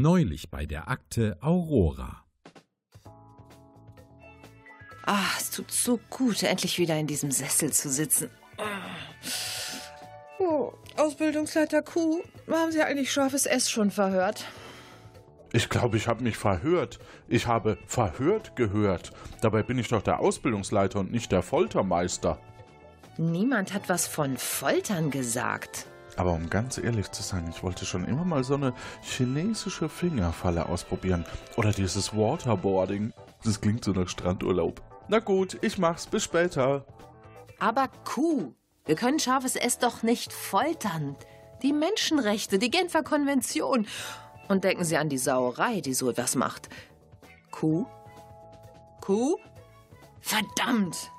Neulich bei der Akte Aurora. Ah, es tut so gut, endlich wieder in diesem Sessel zu sitzen. Oh, Ausbildungsleiter Q, haben Sie eigentlich scharfes S schon verhört? Ich glaube, ich habe mich verhört. Ich habe verhört gehört. Dabei bin ich doch der Ausbildungsleiter und nicht der Foltermeister. Niemand hat was von Foltern gesagt. Aber um ganz ehrlich zu sein, ich wollte schon immer mal so eine chinesische Fingerfalle ausprobieren. Oder dieses Waterboarding. Das klingt so nach Strandurlaub. Na gut, ich mach's. Bis später. Aber Q, wir können scharfes S doch nicht foltern. Die Menschenrechte, die Genfer Konvention. Und denken Sie an die Sauerei, die so etwas macht. Q? Q? Verdammt!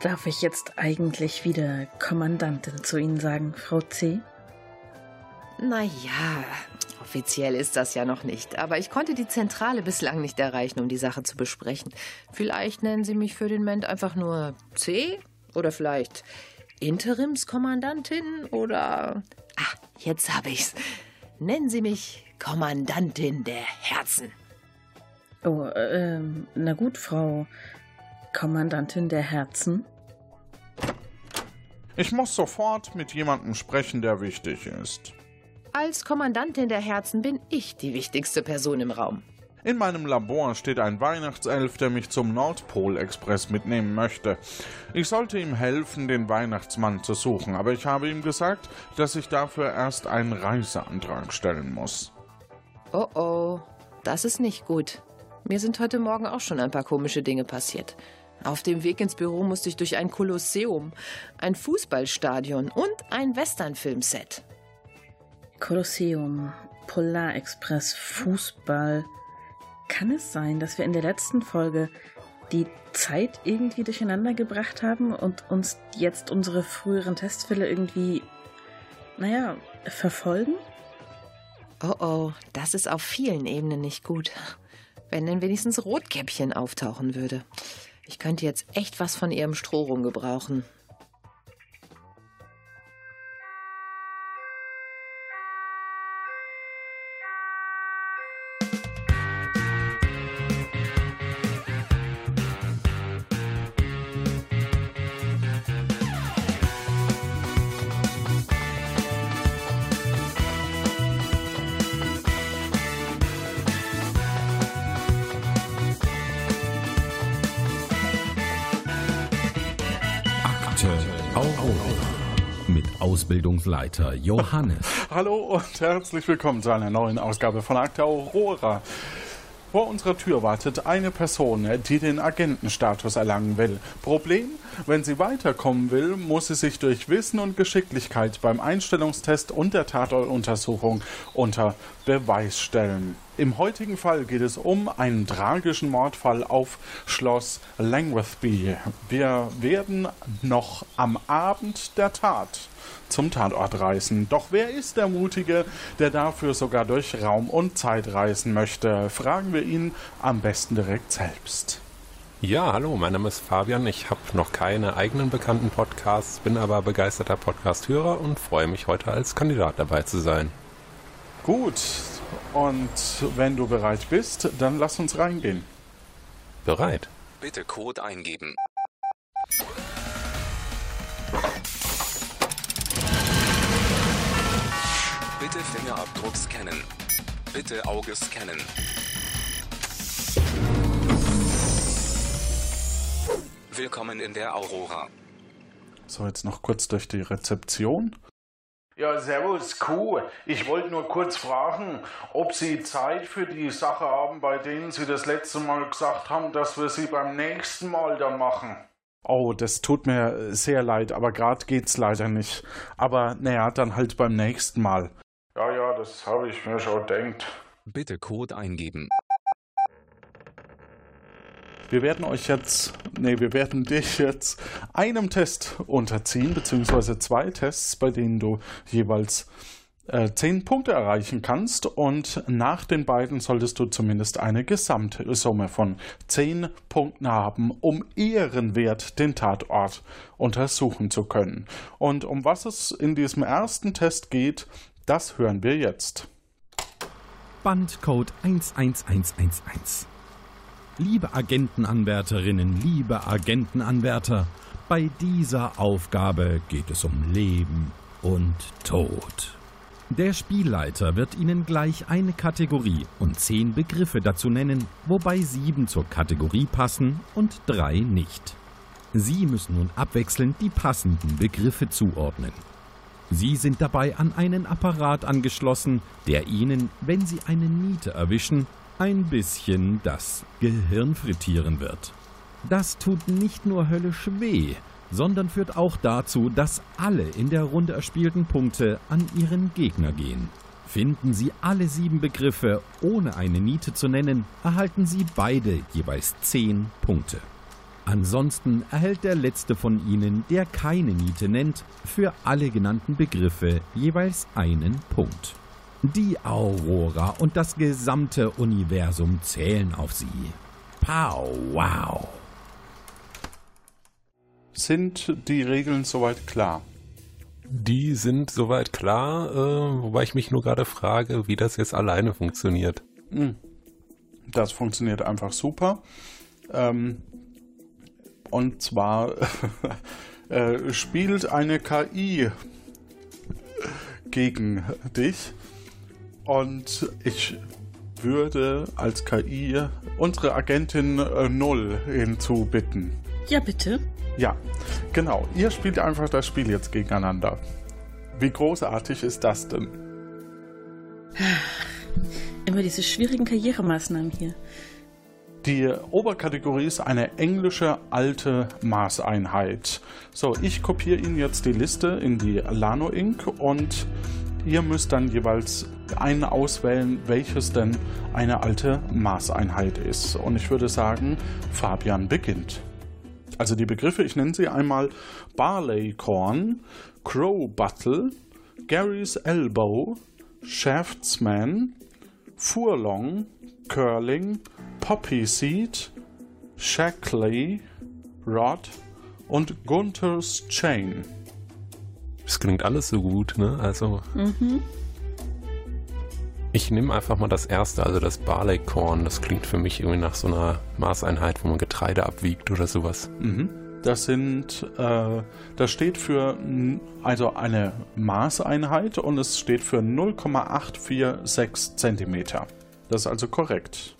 Darf ich jetzt eigentlich wieder Kommandantin zu Ihnen sagen, Frau C? Naja, offiziell ist das ja noch nicht. Aber ich konnte die Zentrale bislang nicht erreichen, um die Sache zu besprechen. Vielleicht nennen Sie mich für den Moment einfach nur C? Oder vielleicht Interimskommandantin? Oder. Ah, jetzt habe ich's. Nennen Sie mich Kommandantin der Herzen. Oh, ähm, na gut, Frau Kommandantin der Herzen. Ich muss sofort mit jemandem sprechen, der wichtig ist. Als Kommandantin der Herzen bin ich die wichtigste Person im Raum. In meinem Labor steht ein Weihnachtself, der mich zum Nordpol-Express mitnehmen möchte. Ich sollte ihm helfen, den Weihnachtsmann zu suchen, aber ich habe ihm gesagt, dass ich dafür erst einen Reiseantrag stellen muss. Oh oh, das ist nicht gut. Mir sind heute Morgen auch schon ein paar komische Dinge passiert. Auf dem Weg ins Büro musste ich durch ein Kolosseum, ein Fußballstadion und ein Westernfilmset. Kolosseum, Polarexpress, Fußball. Kann es sein, dass wir in der letzten Folge die Zeit irgendwie durcheinander gebracht haben und uns jetzt unsere früheren Testfälle irgendwie, naja, verfolgen? Oh oh, das ist auf vielen Ebenen nicht gut. Wenn denn wenigstens Rotkäppchen auftauchen würde. Ich könnte jetzt echt was von ihrem Strohrum gebrauchen. Ausbildungsleiter Johannes. Hallo und herzlich willkommen zu einer neuen Ausgabe von Akte Aurora. Vor unserer Tür wartet eine Person, die den Agentenstatus erlangen will. Problem? Wenn sie weiterkommen will, muss sie sich durch Wissen und Geschicklichkeit beim Einstellungstest und der Tatortuntersuchung unter Beweis stellen. Im heutigen Fall geht es um einen tragischen Mordfall auf Schloss Langworthby. Wir werden noch am Abend der Tat zum Tatort reisen. Doch wer ist der Mutige, der dafür sogar durch Raum und Zeit reisen möchte? Fragen wir ihn am besten direkt selbst. Ja, hallo, mein Name ist Fabian. Ich habe noch keine eigenen bekannten Podcasts, bin aber begeisterter Podcast-Hörer und freue mich heute als Kandidat dabei zu sein. Gut, und wenn du bereit bist, dann lass uns reingehen. Bereit? Bitte Code eingeben. Bitte Fingerabdruck scannen. Bitte Auge scannen. Willkommen in der Aurora. So, jetzt noch kurz durch die Rezeption. Ja, servus, Kuh. Ich wollte nur kurz fragen, ob Sie Zeit für die Sache haben, bei denen Sie das letzte Mal gesagt haben, dass wir sie beim nächsten Mal dann machen. Oh, das tut mir sehr leid, aber gerade geht's leider nicht. Aber naja, dann halt beim nächsten Mal. Ja, ja, das habe ich mir schon gedacht. Bitte Code eingeben. Wir werden euch jetzt, nee, wir werden dich jetzt einem Test unterziehen, beziehungsweise zwei Tests, bei denen du jeweils äh, zehn Punkte erreichen kannst. Und nach den beiden solltest du zumindest eine Gesamtsumme von zehn Punkten haben, um ehrenwert den Tatort untersuchen zu können. Und um was es in diesem ersten Test geht, das hören wir jetzt. Bandcode 111111. Liebe Agentenanwärterinnen, liebe Agentenanwärter, bei dieser Aufgabe geht es um Leben und Tod. Der Spielleiter wird Ihnen gleich eine Kategorie und zehn Begriffe dazu nennen, wobei sieben zur Kategorie passen und drei nicht. Sie müssen nun abwechselnd die passenden Begriffe zuordnen. Sie sind dabei an einen Apparat angeschlossen, der Ihnen, wenn Sie eine Niete erwischen, ein bisschen das Gehirn frittieren wird. Das tut nicht nur höllisch weh, sondern führt auch dazu, dass alle in der Runde erspielten Punkte an ihren Gegner gehen. Finden Sie alle sieben Begriffe, ohne eine Niete zu nennen, erhalten Sie beide jeweils zehn Punkte. Ansonsten erhält der letzte von Ihnen, der keine Niete nennt, für alle genannten Begriffe jeweils einen Punkt. Die Aurora und das gesamte Universum zählen auf Sie. Pow wow! Sind die Regeln soweit klar? Die sind soweit klar, äh, wobei ich mich nur gerade frage, wie das jetzt alleine funktioniert. Das funktioniert einfach super. Ähm, und zwar äh, spielt eine KI gegen dich. Und ich würde als KI unsere Agentin äh, Null hinzubitten. Ja, bitte. Ja, genau. Ihr spielt einfach das Spiel jetzt gegeneinander. Wie großartig ist das denn? Immer diese schwierigen Karrieremaßnahmen hier. Die Oberkategorie ist eine englische alte Maßeinheit. So, ich kopiere Ihnen jetzt die Liste in die Lano Inc. und ihr müsst dann jeweils einen auswählen, welches denn eine alte Maßeinheit ist. Und ich würde sagen, Fabian beginnt. Also die Begriffe, ich nenne sie einmal Barleycorn, Crow Buttle, Gary's Elbow, Shaftsman, Furlong, Curling, Poppy Seed, Shackley, Rod und Gunther's Chain. Das klingt alles so gut, ne? Also. Ich nehme einfach mal das erste, also das Barleycorn. Das klingt für mich irgendwie nach so einer Maßeinheit, wo man Getreide abwiegt oder sowas. Mhm. Das sind, äh, das steht für also eine Maßeinheit und es steht für 0,846 Zentimeter. Das ist also korrekt.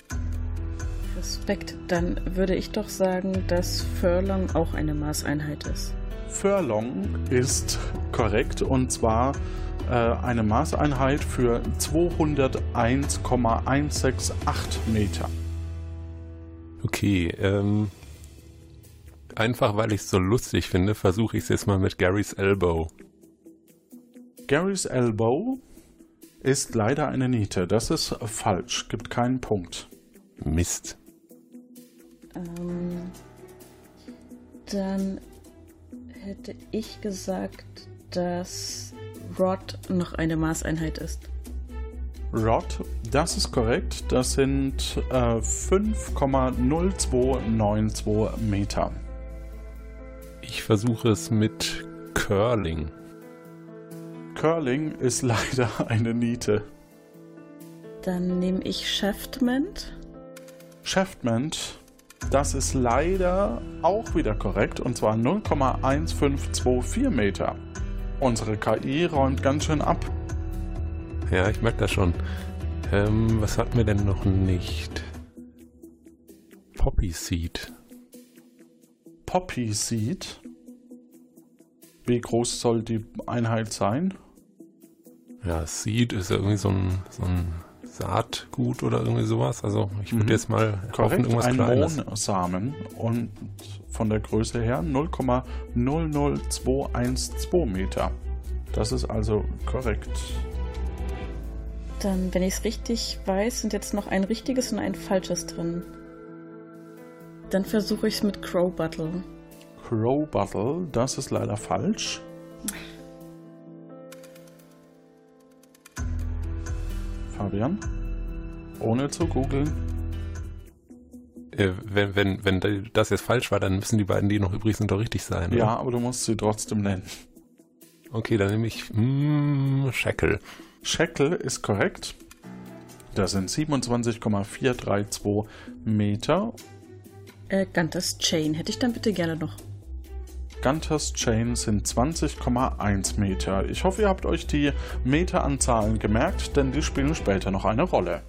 Respekt. Dann würde ich doch sagen, dass Furlong auch eine Maßeinheit ist. Furlong ist korrekt und zwar äh, eine Maßeinheit für 201,168 Meter. Okay, ähm. Einfach weil ich es so lustig finde, versuche ich es jetzt mal mit Gary's Elbow. Gary's Elbow ist leider eine Niete. Das ist falsch. Gibt keinen Punkt. Mist. Ähm, dann hätte ich gesagt, dass Rod noch eine Maßeinheit ist. Rod, das ist korrekt. Das sind äh, 5,0292 Meter. Ich versuche es mit Curling. Curling ist leider eine Niete. Dann nehme ich Shaftment. Shaftment, das ist leider auch wieder korrekt und zwar 0,1524 Meter. Unsere KI räumt ganz schön ab. Ja, ich merke das schon. Ähm, was hatten wir denn noch nicht? Poppy Seed. Poppy Seed. Wie groß soll die Einheit sein? Ja, Seed ist ja irgendwie so ein, so ein Saatgut oder irgendwie sowas. Also ich würde Mhm. jetzt mal hoffen, Korrekt, irgendwas ein Kleines. Mohnsamen und von der Größe her 0,00212 Meter. Das ist also korrekt. Dann, wenn ich es richtig weiß, sind jetzt noch ein richtiges und ein falsches drin. Dann versuche ich es mit Crow Battle. Crow Bottle, das ist leider falsch. Fabian? Ohne zu googeln. Äh, wenn, wenn, wenn das jetzt falsch war, dann müssen die beiden, die noch übrig sind, doch richtig sein. oder? Ja, aber du musst sie trotzdem nennen. Okay, dann nehme ich mm, Shackle. Shackle ist korrekt. Das sind 27,432 Meter. Äh, Gunters Chain hätte ich dann bitte gerne noch. Gunters Chain sind 20,1 Meter. Ich hoffe, ihr habt euch die Meteranzahlen gemerkt, denn die spielen später noch eine Rolle.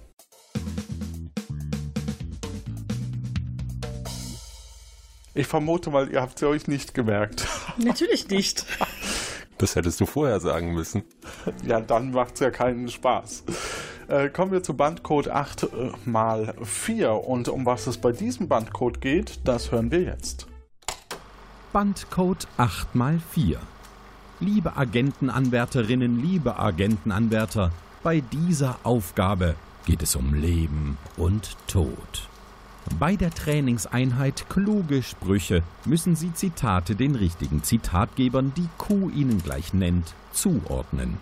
Ich vermute mal, ihr habt sie euch nicht gemerkt. Natürlich nicht. Das hättest du vorher sagen müssen. Ja, dann macht's ja keinen Spaß. Äh, kommen wir zu Bandcode 8 äh, mal 4 und um was es bei diesem Bandcode geht, das hören wir jetzt. Bandcode 8x4. Liebe Agentenanwärterinnen, liebe Agentenanwärter, bei dieser Aufgabe geht es um Leben und Tod. Bei der Trainingseinheit kluge Sprüche müssen Sie Zitate den richtigen Zitatgebern, die Q Ihnen gleich nennt, zuordnen.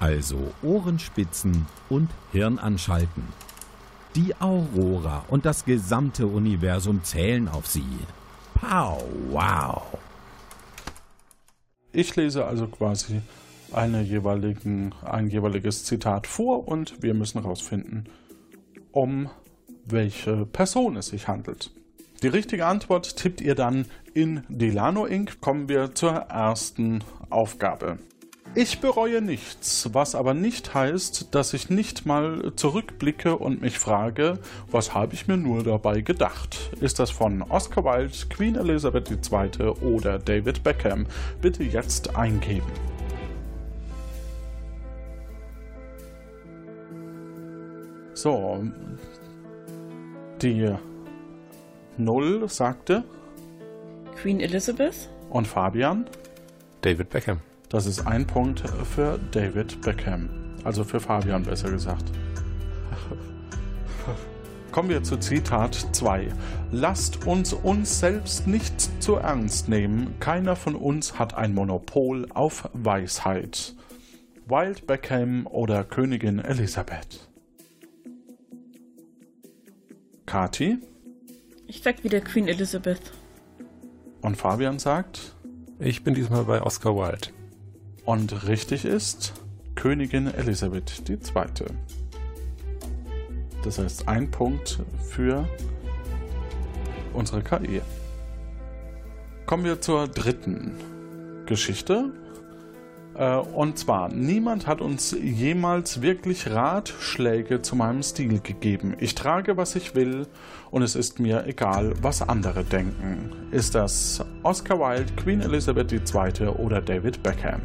Also Ohrenspitzen und Hirn anschalten. Die Aurora und das gesamte Universum zählen auf Sie. Pow, wow. Ich lese also quasi eine jeweiligen, ein jeweiliges Zitat vor und wir müssen herausfinden, um welche Person es sich handelt. Die richtige Antwort tippt ihr dann in Delano Inc. Kommen wir zur ersten Aufgabe. Ich bereue nichts, was aber nicht heißt, dass ich nicht mal zurückblicke und mich frage, was habe ich mir nur dabei gedacht? Ist das von Oscar Wilde, Queen Elizabeth II. oder David Beckham? Bitte jetzt eingeben. So, die Null sagte Queen Elizabeth? und Fabian. David Beckham. Das ist ein Punkt für David Beckham. Also für Fabian besser gesagt. Kommen wir zu Zitat 2. Lasst uns uns selbst nicht zu ernst nehmen. Keiner von uns hat ein Monopol auf Weisheit. Wild Beckham oder Königin Elisabeth? Kati Ich sag wieder Queen Elizabeth. und Fabian sagt, Ich bin diesmal bei Oscar Wilde. Und richtig ist Königin Elisabeth II. Das heißt ein Punkt für unsere KI. Kommen wir zur dritten Geschichte. Äh, Und zwar, niemand hat uns jemals wirklich Ratschläge zu meinem Stil gegeben. Ich trage, was ich will und es ist mir egal, was andere denken. Ist das Oscar Wilde, Queen Elizabeth II. oder David Beckham?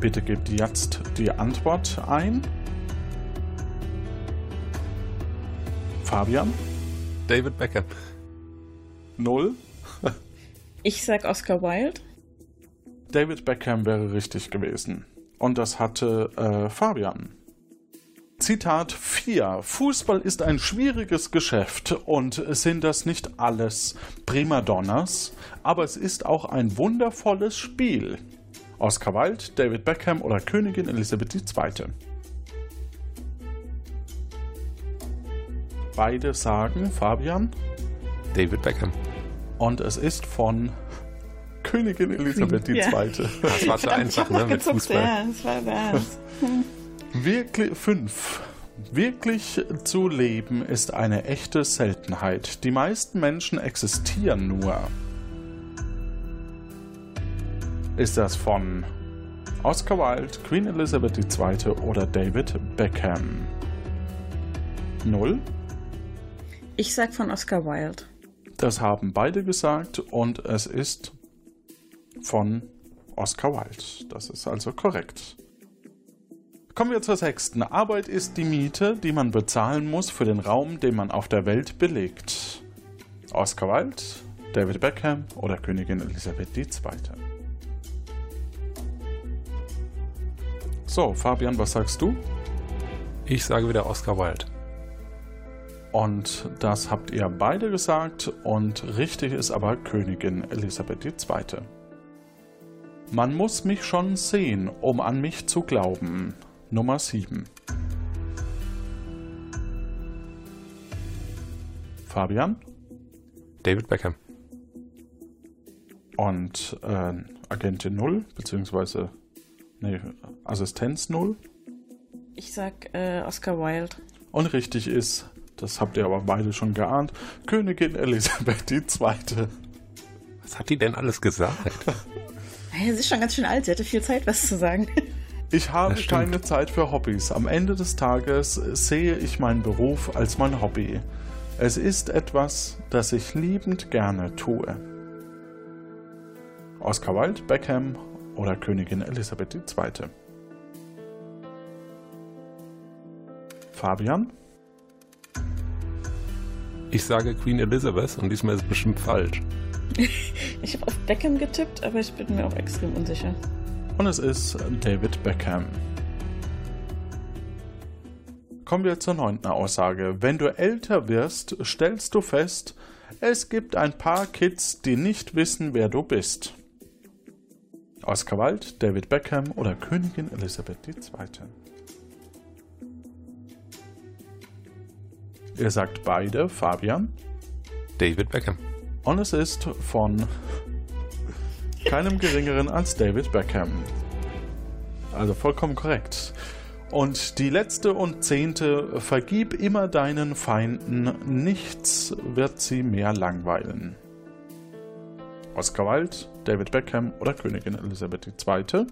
Bitte gebt jetzt die Antwort ein. Fabian? David Beckham. Null. Ich sag Oscar Wilde. David Beckham wäre richtig gewesen. Und das hatte äh, Fabian. Zitat 4. Fußball ist ein schwieriges Geschäft und sind das nicht alles Primadonnas, aber es ist auch ein wundervolles Spiel. Oscar Wilde, David Beckham oder Königin Elisabeth II. Beide sagen Fabian David Beckham. und es ist von Königin Elisabeth II. Ja. Das war zu einfach, ne, mit Fußball. Ja, das war ernst. Wirklich fünf. Wirklich zu leben ist eine echte Seltenheit. Die meisten Menschen existieren nur. Ist das von Oscar Wilde, Queen Elizabeth II. oder David Beckham? Null. Ich sag von Oscar Wilde. Das haben beide gesagt und es ist von Oscar Wilde. Das ist also korrekt. Kommen wir zur sechsten. Arbeit ist die Miete, die man bezahlen muss für den Raum, den man auf der Welt belegt. Oscar Wilde, David Beckham oder Königin Elisabeth II. So, Fabian, was sagst du? Ich sage wieder Oscar Wilde. Und das habt ihr beide gesagt und richtig ist aber Königin Elisabeth II. Man muss mich schon sehen, um an mich zu glauben. Nummer 7. Fabian David Beckham. und äh, Agentin 0, beziehungsweise nee, Assistenz 0. Ich sag äh, Oscar Wilde. Und richtig ist, das habt ihr aber beide schon geahnt, Königin Elisabeth II. Was hat die denn alles gesagt? Sie ist schon ganz schön alt, sie hatte viel Zeit, was zu sagen. Ich habe keine Zeit für Hobbys. Am Ende des Tages sehe ich meinen Beruf als mein Hobby. Es ist etwas, das ich liebend gerne tue. Oscar Wilde, Beckham oder Königin Elisabeth II. Fabian? Ich sage Queen Elizabeth und diesmal ist es bestimmt falsch. Ich habe auf Beckham getippt, aber ich bin mir auch extrem unsicher. Und es ist David Beckham. Kommen wir zur neunten Aussage. Wenn du älter wirst, stellst du fest, es gibt ein paar Kids, die nicht wissen, wer du bist. Oscar Wilde, David Beckham oder Königin Elisabeth II. Ihr sagt beide, Fabian. David Beckham. Und es ist von keinem geringeren als David Beckham. Also vollkommen korrekt. Und die letzte und zehnte, vergib immer deinen Feinden, nichts wird sie mehr langweilen. Oscar Wilde, David Beckham oder Königin Elisabeth II.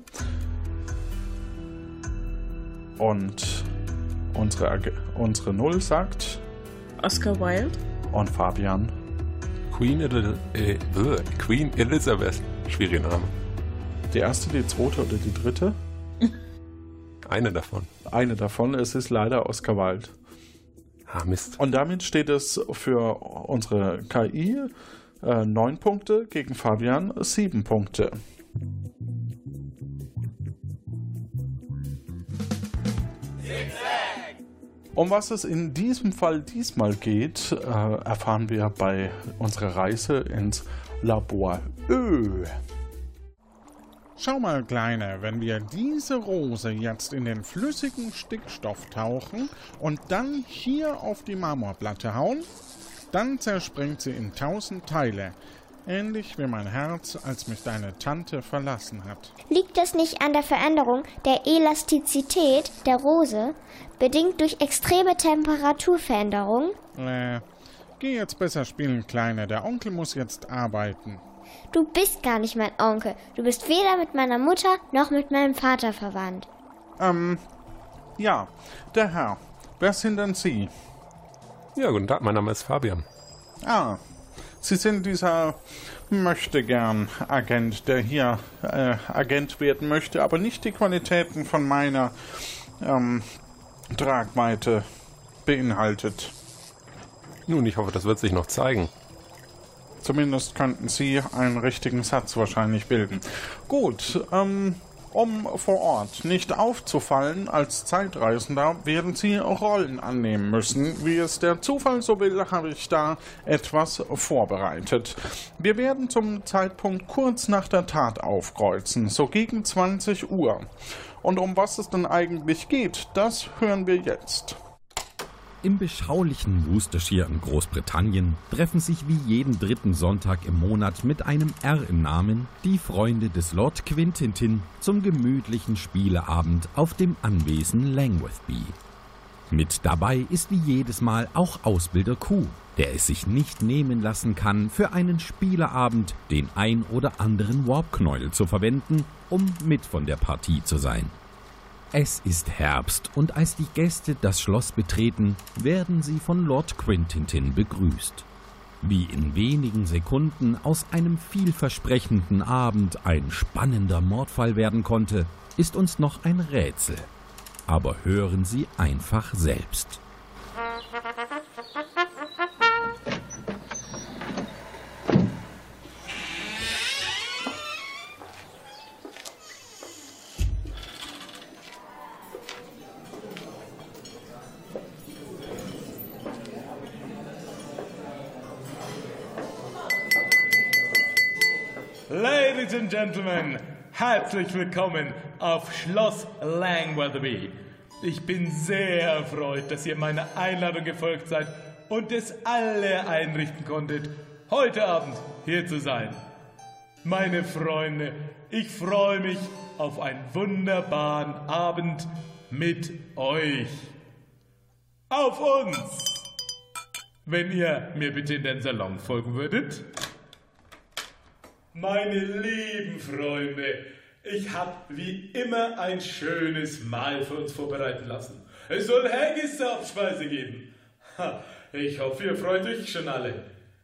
Und unsere, unsere Null sagt, Oscar Wilde? und Fabian, Queen, äh, äh, Queen Elizabeth. Schwieriger Name. die erste, die zweite oder die dritte? Eine davon. Eine davon, es ist leider Oscar Wilde. Ah, Mist. Und damit steht es für unsere KI äh, 9 Punkte, gegen Fabian 7 Punkte. Um was es in diesem Fall diesmal geht, äh, erfahren wir bei unserer Reise ins Labor Ö. Schau mal, Kleine, wenn wir diese Rose jetzt in den flüssigen Stickstoff tauchen und dann hier auf die Marmorplatte hauen, dann zerspringt sie in tausend Teile. Ähnlich wie mein Herz, als mich deine Tante verlassen hat. Liegt das nicht an der Veränderung der Elastizität der Rose, bedingt durch extreme Temperaturveränderungen? Äh, geh jetzt besser spielen, Kleine. Der Onkel muss jetzt arbeiten. Du bist gar nicht mein Onkel. Du bist weder mit meiner Mutter noch mit meinem Vater verwandt. Ähm, ja, der Herr. Wer sind denn Sie? Ja, guten Tag, mein Name ist Fabian. Ah, Sie sind dieser möchtegern Agent, der hier äh, Agent werden möchte, aber nicht die Qualitäten von meiner ähm, Tragweite beinhaltet. Nun, ich hoffe, das wird sich noch zeigen. Zumindest könnten Sie einen richtigen Satz wahrscheinlich bilden. Gut, ähm, um vor Ort nicht aufzufallen als Zeitreisender, werden Sie Rollen annehmen müssen. Wie es der Zufall so will, habe ich da etwas vorbereitet. Wir werden zum Zeitpunkt kurz nach der Tat aufkreuzen, so gegen 20 Uhr. Und um was es denn eigentlich geht, das hören wir jetzt. Im beschaulichen Worcestershire in Großbritannien treffen sich wie jeden dritten Sonntag im Monat mit einem R im Namen die Freunde des Lord Quintintin zum gemütlichen Spieleabend auf dem Anwesen Langworthby. Mit dabei ist wie jedes Mal auch Ausbilder Q, der es sich nicht nehmen lassen kann, für einen Spieleabend den ein oder anderen Warpknäuel zu verwenden, um mit von der Partie zu sein. Es ist Herbst und als die Gäste das Schloss betreten, werden sie von Lord Quintintin begrüßt. Wie in wenigen Sekunden aus einem vielversprechenden Abend ein spannender Mordfall werden konnte, ist uns noch ein Rätsel. Aber hören Sie einfach selbst. Gentlemen, herzlich willkommen auf Schloss Langwetherby. Ich bin sehr erfreut, dass ihr meiner Einladung gefolgt seid und es alle einrichten konntet, heute Abend hier zu sein. Meine Freunde, ich freue mich auf einen wunderbaren Abend mit euch. Auf uns! Wenn ihr mir bitte in den Salon folgen würdet. Meine lieben Freunde, ich habe wie immer ein schönes Mahl für uns vorbereiten lassen. Es soll Haggis-Hauptspeise geben. Ha, ich hoffe, ihr freut euch schon alle.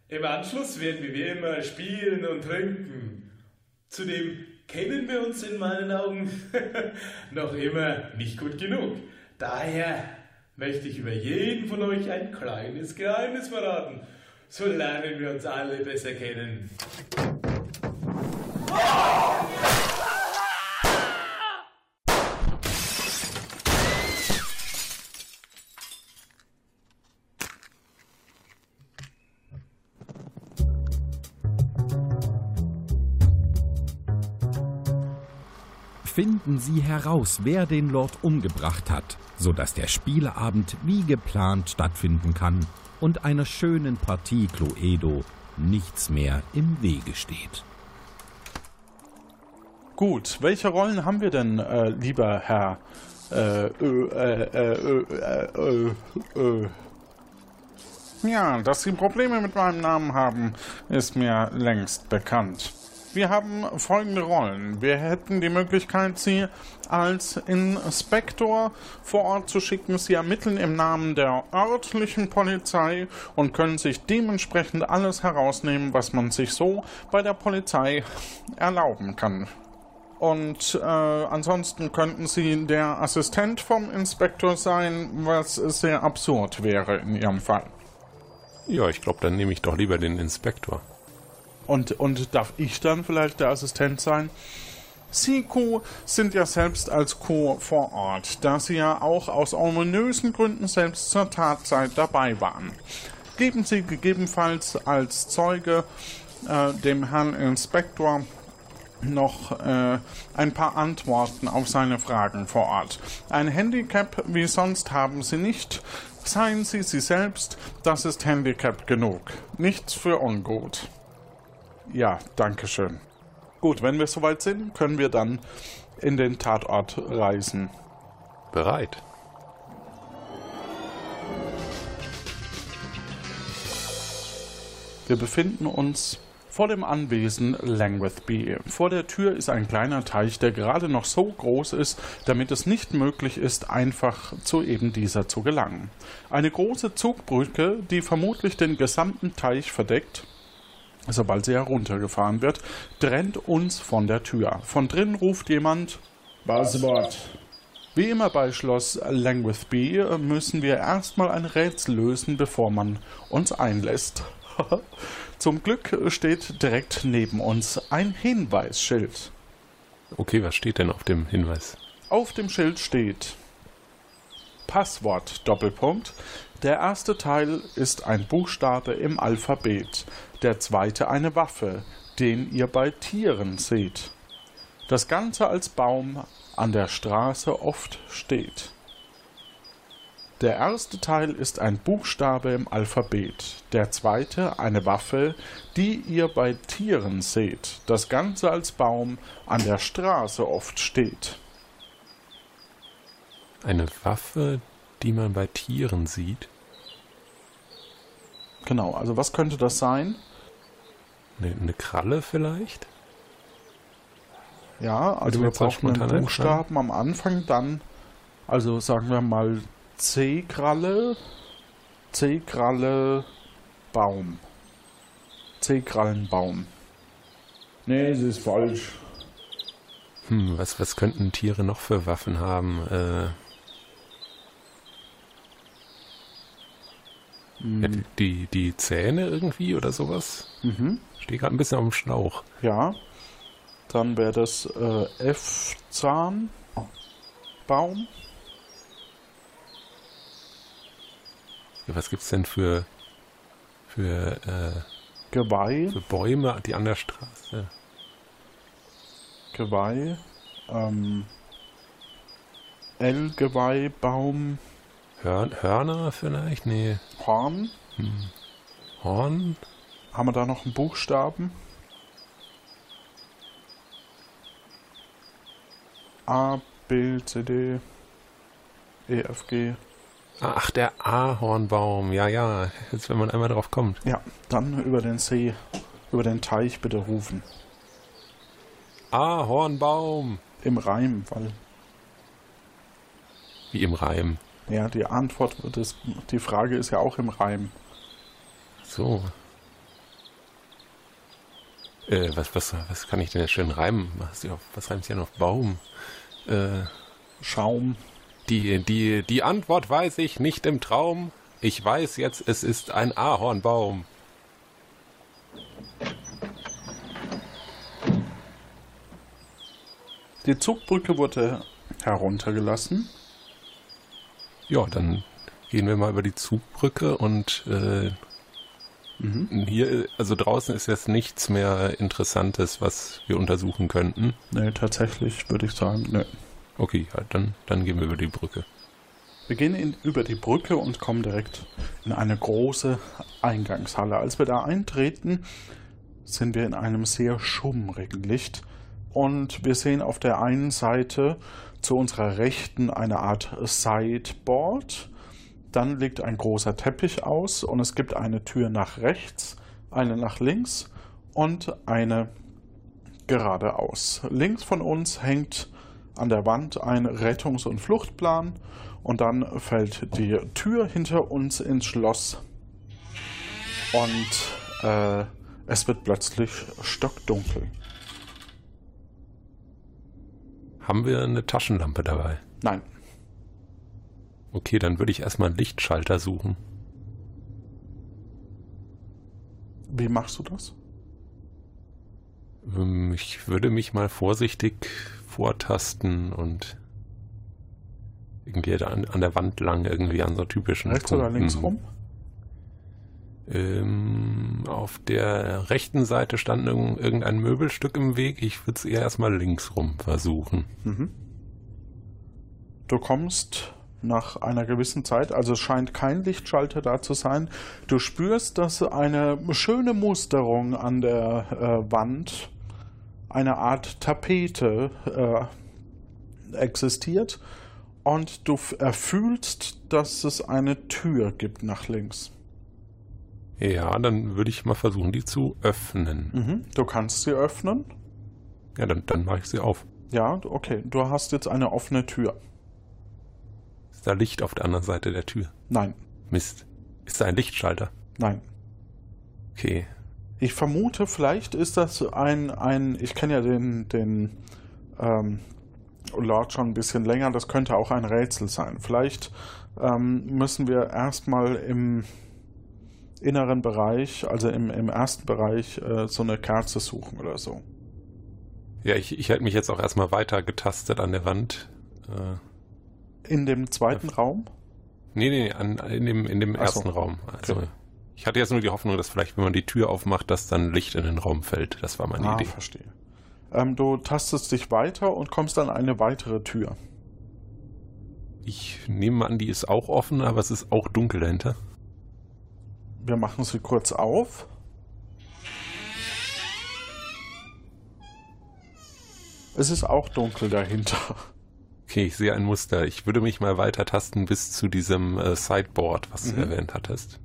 Im Anschluss werden wir wie immer spielen und trinken. Zudem kennen wir uns in meinen Augen noch immer nicht gut genug. Daher möchte ich über jeden von euch ein kleines Geheimnis verraten. So lernen wir uns alle besser kennen. Finden Sie heraus, wer den Lord umgebracht hat, sodass der Spieleabend wie geplant stattfinden kann und einer schönen Partie Cluedo nichts mehr im Wege steht. Gut, welche Rollen haben wir denn, äh, lieber Herr? Äh, äh, äh, äh. Ja, dass Sie Probleme mit meinem Namen haben, ist mir längst bekannt. Wir haben folgende Rollen. Wir hätten die Möglichkeit, Sie als Inspektor vor Ort zu schicken. Sie ermitteln im Namen der örtlichen Polizei und können sich dementsprechend alles herausnehmen, was man sich so bei der Polizei erlauben kann. Und äh, ansonsten könnten Sie der Assistent vom Inspektor sein, was sehr absurd wäre in Ihrem Fall. Ja, ich glaube, dann nehme ich doch lieber den Inspektor. Und, und darf ich dann vielleicht der Assistent sein? Sie, Co, sind ja selbst als Co vor Ort, da Sie ja auch aus ominösen Gründen selbst zur Tatzeit dabei waren. Geben Sie gegebenenfalls als Zeuge äh, dem Herrn Inspektor noch äh, ein paar Antworten auf seine Fragen vor Ort. Ein Handicap wie sonst haben Sie nicht. Seien Sie Sie selbst, das ist Handicap genug. Nichts für ungut. Ja, danke schön. Gut, wenn wir soweit sind, können wir dann in den Tatort reisen. Bereit. Wir befinden uns vor dem Anwesen Langwithby. Vor der Tür ist ein kleiner Teich, der gerade noch so groß ist, damit es nicht möglich ist, einfach zu eben dieser zu gelangen. Eine große Zugbrücke, die vermutlich den gesamten Teich verdeckt, sobald sie heruntergefahren wird, trennt uns von der Tür. Von drinnen ruft jemand Buzzword. Wie immer bei Schloss Langwithby müssen wir erstmal ein Rätsel lösen, bevor man uns einlässt. Zum Glück steht direkt neben uns ein Hinweisschild. Okay, was steht denn auf dem Hinweis? Auf dem Schild steht Passwort Doppelpunkt. Der erste Teil ist ein Buchstabe im Alphabet, der zweite eine Waffe, den ihr bei Tieren seht. Das Ganze als Baum an der Straße oft steht. Der erste Teil ist ein Buchstabe im Alphabet, der zweite eine Waffe, die ihr bei Tieren seht, das Ganze als Baum an der Straße oft steht. Eine Waffe, die man bei Tieren sieht? Genau, also was könnte das sein? Eine, eine Kralle vielleicht? Ja, also wir brauchen einen Buchstaben am Anfang, dann, also sagen wir mal C-Kralle, C-Kralle, Baum. C-Krallenbaum. Nee, es ist falsch. Hm, was, was könnten Tiere noch für Waffen haben? Äh, hm. die, die Zähne irgendwie oder sowas? Mhm. Stehe gerade ein bisschen auf dem Schlauch. Ja. Dann wäre das äh, F-Zahn. Baum. Ja, was gibt's denn für für äh, Geweih? Für Bäume, die an der Straße. Geweih. Ähm, L-Geweih, Baum. Hörn, Hörner vielleicht? Nee. Horn. Hm. Horn? Haben wir da noch einen Buchstaben? A, B, C, D. EFG. Ach, der Ahornbaum. Ja, ja. Jetzt, wenn man einmal drauf kommt. Ja, dann über den See, über den Teich bitte rufen. Ahornbaum. Im Reim, weil Wie im Reim. ja die Antwort, das, die Frage ist ja auch im Reim. So. Äh, was, was, was kann ich denn jetzt schön reimen? Was, was reimt sich denn auf Baum? Äh, Schaum. Die, die, die Antwort weiß ich nicht im Traum. Ich weiß jetzt, es ist ein Ahornbaum. Die Zugbrücke wurde heruntergelassen. Ja, dann gehen wir mal über die Zugbrücke und äh, hier, also draußen ist jetzt nichts mehr Interessantes, was wir untersuchen könnten. Ne, tatsächlich würde ich sagen, ne. Okay, ja, dann, dann gehen wir über die Brücke. Wir gehen in, über die Brücke und kommen direkt in eine große Eingangshalle. Als wir da eintreten, sind wir in einem sehr schummrigen Licht und wir sehen auf der einen Seite zu unserer Rechten eine Art Sideboard. Dann liegt ein großer Teppich aus und es gibt eine Tür nach rechts, eine nach links und eine geradeaus. Links von uns hängt an der Wand ein Rettungs- und Fluchtplan und dann fällt die Tür hinter uns ins Schloss und äh, es wird plötzlich stockdunkel. Haben wir eine Taschenlampe dabei? Nein, Okay, dann würde ich erstmal einen Lichtschalter suchen. wie machst du das? Ähm, Ich würde mich mal vorsichtig vortasten und irgendwie da an, an der Wand lang irgendwie an so typischen Rechts oder Punkten. links rum? Ähm, auf der rechten Seite stand irgend- irgendein Möbelstück im Weg. Ich würde es eher erstmal links rum versuchen. Mhm. Du kommst nach einer gewissen Zeit, also es scheint kein Lichtschalter da zu sein. Du spürst, dass eine schöne Musterung an der äh, Wand, eine Art Tapete äh, existiert und du erfühlst, dass es eine Tür gibt nach links. Ja, dann würde ich mal versuchen, die zu öffnen. Mhm. Du kannst sie öffnen. Ja, dann, dann mache ich sie auf. Ja, okay. Du hast jetzt eine offene Tür. Ist da Licht auf der anderen Seite der Tür? Nein, Mist. Ist da ein Lichtschalter? nein. Okay. Ich vermute, vielleicht ist das ein, ein ich kenne ja den, den ähm, Lord schon ein bisschen länger, das könnte auch ein Rätsel sein. Vielleicht ähm, müssen wir erstmal im inneren Bereich, also im, im ersten Bereich, äh, so eine Kerze suchen oder so. Ja, ich, ich hätte mich jetzt auch erstmal weiter getastet an der Wand. Äh, In dem zweiten Raum? nee, nee, an, in dem, in dem Ach so. ersten Raum. Also, Okay. Ich hatte jetzt nur die Hoffnung, dass vielleicht, wenn man die Tür aufmacht, dass dann Licht in den Raum fällt. Das war meine ah, Idee. verstehe. Ähm, du tastest dich weiter und kommst an eine weitere Tür. Ich nehme an, die ist auch offen, aber es ist auch dunkel dahinter. Wir machen sie kurz auf. Es ist auch dunkel dahinter. Okay, ich sehe ein Muster. Ich würde mich mal weiter tasten bis zu diesem äh, Sideboard, was du Mhm. erwähnt hattest.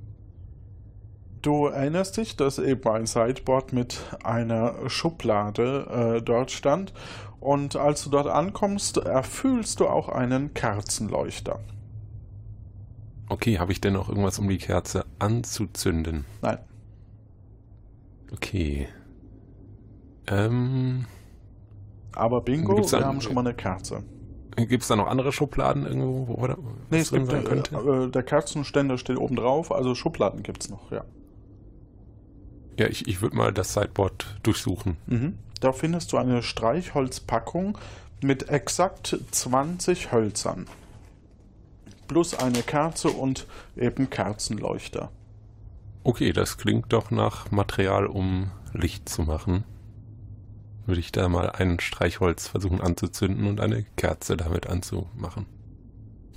Du erinnerst dich, dass eben ein Sideboard mit einer Schublade äh, dort stand. Und als du dort ankommst, erfüllst du auch einen Kerzenleuchter. Okay, habe ich denn noch irgendwas, um die Kerze anzuzünden? Nein. Okay. Ähm, Aber Bingo, Gibt's wir da- haben schon mal eine Kerze. gibt es da noch andere Schubladen irgendwo, wo da Nee, es gibt, äh, äh, der Kerzenständer steht oben drauf, also Schubladen gibt es noch, ja. Ja, ich, ich würde mal das Sideboard durchsuchen. Mhm. Da findest du eine Streichholzpackung mit exakt 20 Hölzern. Plus eine Kerze und eben Kerzenleuchter. Okay, das klingt doch nach Material, um Licht zu machen. Würde ich da mal ein Streichholz versuchen anzuzünden und eine Kerze damit anzumachen.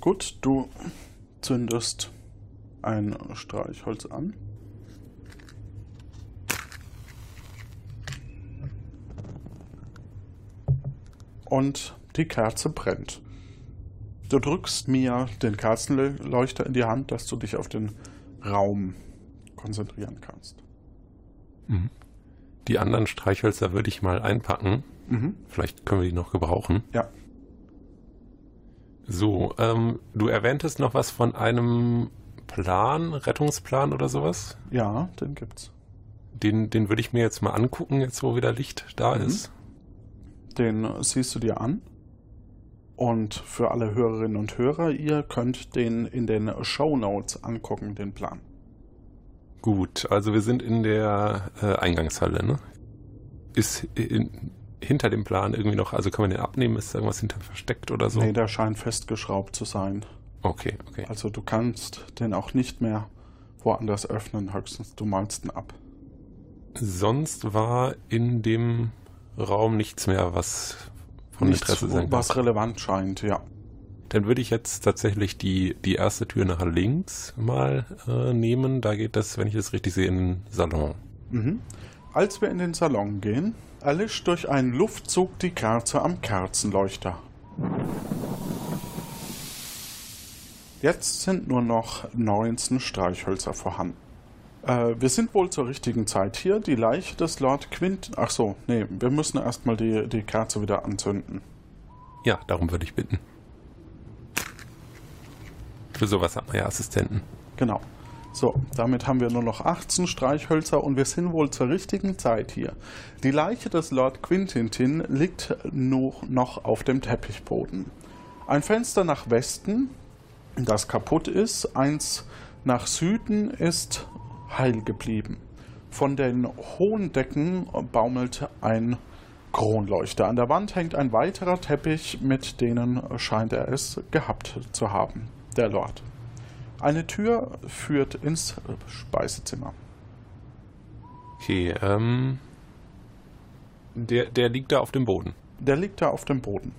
Gut, du zündest ein Streichholz an. Und die Kerze brennt. Du drückst mir den Kerzenleuchter in die Hand, dass du dich auf den Raum konzentrieren kannst. Mhm. Die anderen Streichhölzer würde ich mal einpacken. Mhm. Vielleicht können wir die noch gebrauchen. Ja. So, ähm, du erwähntest noch was von einem Plan, Rettungsplan oder sowas? Ja, den gibt's. Den, den würde ich mir jetzt mal angucken, jetzt wo wieder Licht da Mhm. ist. Den siehst du dir an. Und für alle Hörerinnen und Hörer, ihr könnt den in den Show Notes angucken, den Plan. Gut, also wir sind in der äh, Eingangshalle, ne? Ist in, hinter dem Plan irgendwie noch, also kann man den abnehmen, ist da irgendwas hinter versteckt oder so? Nee, der scheint festgeschraubt zu sein. Okay, okay. Also du kannst den auch nicht mehr woanders öffnen, höchstens du malst ihn ab. Sonst war in dem Raum nichts mehr, was von Nichts, Interesse sein was kann. relevant scheint, ja. Dann würde ich jetzt tatsächlich die, die erste Tür nach links mal äh, nehmen. Da geht das, wenn ich das richtig sehe, in den Salon. Mhm. Als wir in den Salon gehen, erlischt durch einen Luftzug die Kerze am Kerzenleuchter. Jetzt sind nur noch 19 Streichhölzer vorhanden. Äh, wir sind wohl zur richtigen Zeit hier. Die Leiche des Lord Quint. Ach so, nee, wir müssen erstmal die, die Kerze wieder anzünden. Ja, darum würde ich bitten. Für sowas hat man ja Assistenten. Genau. So, damit haben wir nur noch 18 Streichhölzer und wir sind wohl zur richtigen Zeit hier. Die Leiche des Lord Quintintin liegt noch, noch auf dem Teppichboden. Ein Fenster nach Westen, das kaputt ist, eins nach Süden ist heil geblieben. Von den hohen Decken baumelt ein Kronleuchter. An der Wand hängt ein weiterer Teppich, mit denen scheint er es gehabt zu haben, der Lord. Eine Tür führt ins Speisezimmer. Okay, ähm. Der, der liegt da auf dem Boden. Der liegt da auf dem Boden.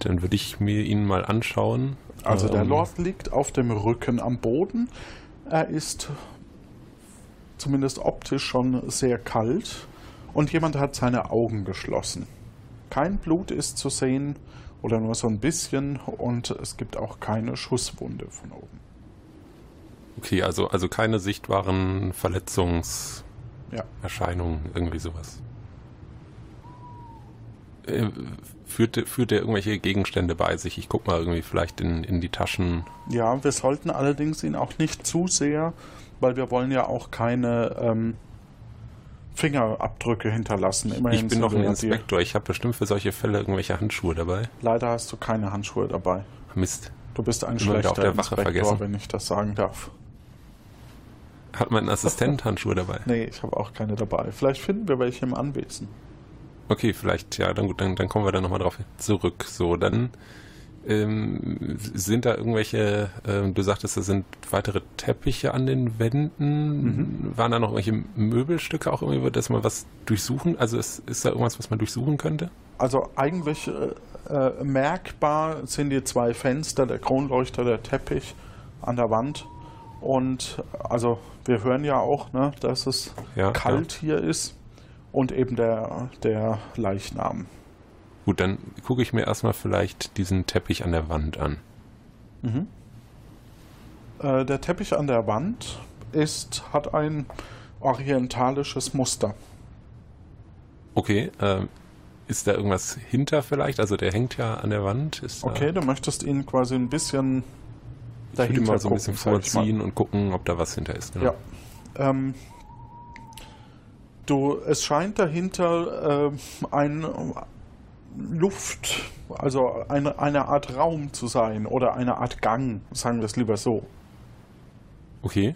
Dann würde ich mir ihn mal anschauen. Also der Ähm, Lord liegt auf dem Rücken am Boden. Er ist zumindest optisch schon sehr kalt und jemand hat seine Augen geschlossen. Kein Blut ist zu sehen oder nur so ein bisschen und es gibt auch keine Schusswunde von oben. Okay, also, also keine sichtbaren Verletzungserscheinungen, Ja. irgendwie sowas. Äh, Führt, führt er irgendwelche Gegenstände bei sich? Ich guck mal irgendwie vielleicht in, in die Taschen. Ja, wir sollten allerdings ihn auch nicht zu sehr, weil wir wollen ja auch keine ähm, Fingerabdrücke hinterlassen. Immerhin ich bin noch ein Inspektor. Ich habe bestimmt für solche Fälle irgendwelche Handschuhe dabei. Leider hast du keine Handschuhe dabei. Mist. Du bist ein wieder auf schlechter der Wache Inspektor, vergessen. wenn ich das sagen darf. Hat mein Assistent Handschuhe dabei? Nee, ich habe auch keine dabei. Vielleicht finden wir welche im Anwesen. Okay, vielleicht, ja, dann gut, dann, dann kommen wir da nochmal drauf zurück. So, dann ähm, sind da irgendwelche, ähm, du sagtest, da sind weitere Teppiche an den Wänden. Waren da noch irgendwelche Möbelstücke auch irgendwie, dass man was durchsuchen? Also ist, ist da irgendwas, was man durchsuchen könnte? Also eigentlich äh, äh, merkbar sind die zwei Fenster, der Kronleuchter, der Teppich an der Wand. Und also wir hören ja auch, ne, dass es Ja, kalt hier ist. Und eben der, der Leichnam. Gut, dann gucke ich mir erstmal vielleicht diesen Teppich an der Wand an. Mhm. Äh, der Teppich an der Wand ist, hat ein orientalisches Muster. Okay, ähm, ist da irgendwas hinter vielleicht? Also der hängt ja an der Wand. Okay, du möchtest ihn quasi ein bisschen ich dahinter mal so ein bisschen gucken, ich mal. vorziehen und gucken, ob da was hinter ist. genau. Ja. Ähm, du, es scheint dahinter ähm, ein Luft, also eine, eine Art Raum zu sein oder eine Art Gang, sagen wir es lieber so, Okay.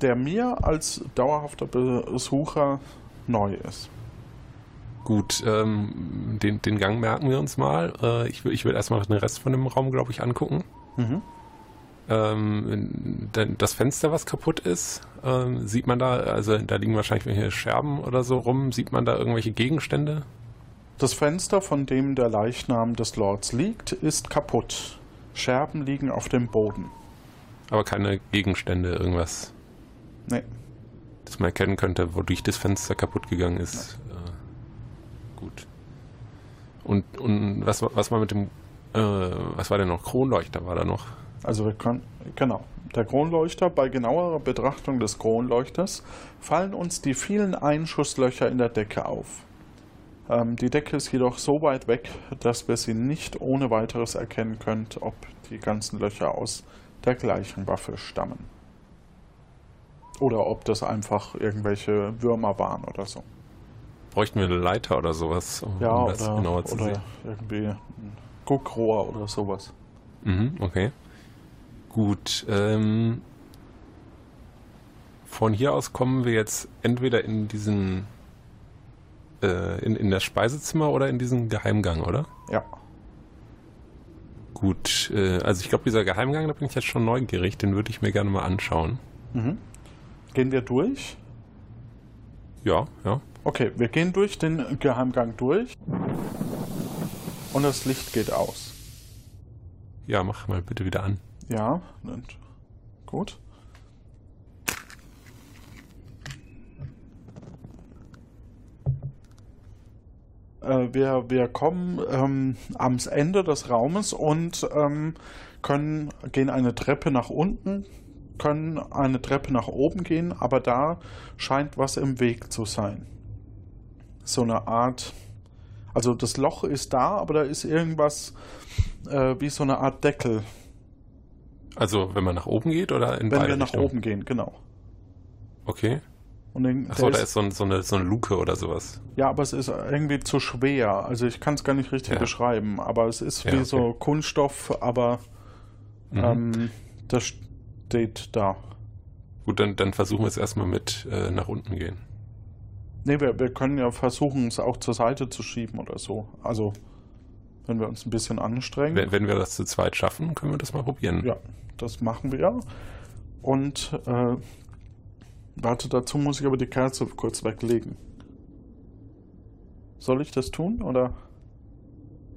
der mir als dauerhafter Besucher neu ist. Gut, ähm, den, den Gang merken wir uns mal. Äh, ich will, ich will erstmal den Rest von dem Raum, glaube ich, angucken. Mhm. Ähm, denn das Fenster, was kaputt ist, ähm, sieht man da, also da liegen wahrscheinlich irgendwelche Scherben oder so rum. Sieht man da irgendwelche Gegenstände? Das Fenster, von dem der Leichnam des Lords liegt, ist kaputt. Scherben liegen auf dem Boden. Aber keine Gegenstände, irgendwas, Nee. das man erkennen könnte, wodurch das Fenster kaputt gegangen ist. Äh, gut. Und, und was, was man mit dem Äh, was war denn noch? Kronleuchter war da noch. Also wir können, genau. Der Kronleuchter, bei genauerer Betrachtung des Kronleuchters fallen uns die vielen Einschusslöcher in der Decke auf. Ähm, die Decke ist jedoch so weit weg, dass wir sie nicht ohne weiteres erkennen können, ob die ganzen Löcher aus der gleichen Waffe stammen. Oder ob das einfach irgendwelche Würmer waren oder so. Bräuchten wir eine Leiter oder sowas, um Ja, das oder, genauer zu oder sehen? irgendwie ein Guckrohr oder sowas. Mhm, okay. Gut. Ähm, von hier aus kommen wir jetzt entweder in diesen äh, in, in das Speisezimmer oder in diesen Geheimgang, oder? Ja. Gut, äh, also ich glaube, dieser Geheimgang, da bin ich jetzt schon neugierig, den würde ich mir gerne mal anschauen. Mhm. Gehen wir durch? Ja, ja. Okay, wir gehen durch den Geheimgang durch. Und das Licht geht aus. Ja, mach mal bitte wieder an. Ja, gut. Äh, wir, wir kommen ähm, am Ende des Raumes und ähm, können gehen eine Treppe nach unten, können eine Treppe nach oben gehen, aber da scheint was im Weg zu sein. So eine Art, also das Loch ist da, aber da ist irgendwas äh, wie so eine Art Deckel, Also, wenn man nach oben geht oder in wenn wir nach Richtungen? oben gehen, genau. Okay. Und den, Achso, da ist so, ein, so, eine, so eine Luke oder sowas. Ja, aber es ist irgendwie zu schwer. Also ich kann es gar nicht richtig Ja. beschreiben, aber es ist Ja, wie okay. so Kunststoff, aber Mhm. ähm, das steht da. Gut, dann, dann versuchen wir es erstmal mit äh, nach unten gehen. Nee, wir, wir können ja versuchen, es auch zur Seite zu schieben oder so. Also, wenn wir uns ein bisschen anstrengen. Wenn, wenn wir das zu zweit schaffen, können wir das mal probieren. Ja, das machen wir. Und äh, warte, dazu muss ich aber die Kerze kurz weglegen. Soll ich das tun oder?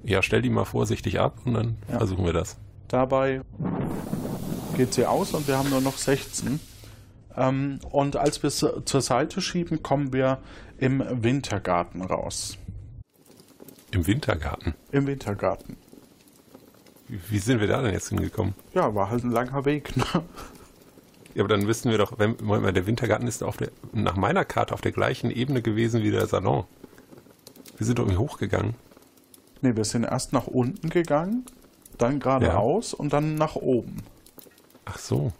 Ja, stell die mal vorsichtig ab und dann Ja. versuchen wir das. Dabei geht sie aus und wir haben nur noch 16. Ähm, und als wir es zur Seite schieben, kommen wir im Wintergarten raus. Im Wintergarten. Im Wintergarten. Wie, sind wir da denn jetzt hingekommen? Ja, war halt ein langer Weg. Ne? Ja, aber dann wissen wir doch, wenn, Moment mal, der Wintergarten ist auf der, nach meiner Karte auf der gleichen Ebene gewesen wie der Salon. Wir sind doch irgendwie hochgegangen. Ne, wir sind erst nach unten gegangen, dann geradeaus und dann nach oben. Ach so.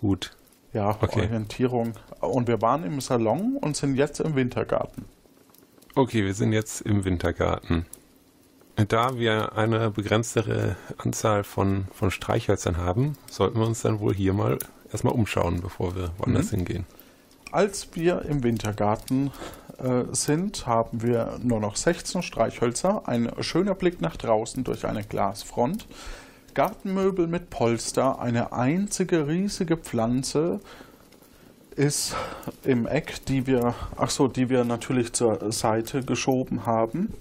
Gut. Ja, Okay. Orientierung. Und wir waren im Salon und sind jetzt im Wintergarten. Okay, wir sind jetzt im Wintergarten. Da wir eine begrenztere Anzahl von, von Streichhölzern haben, sollten wir uns dann wohl hier mal erstmal umschauen, bevor wir woanders Mhm. hingehen. Als wir im Wintergarten äh, sind, haben wir nur noch 16 Streichhölzer, ein schöner Blick nach draußen durch eine Glasfront, Gartenmöbel mit Polster, eine einzige riesige Pflanze ist im Eck, die wir, ach so, die wir natürlich zur Seite geschoben haben.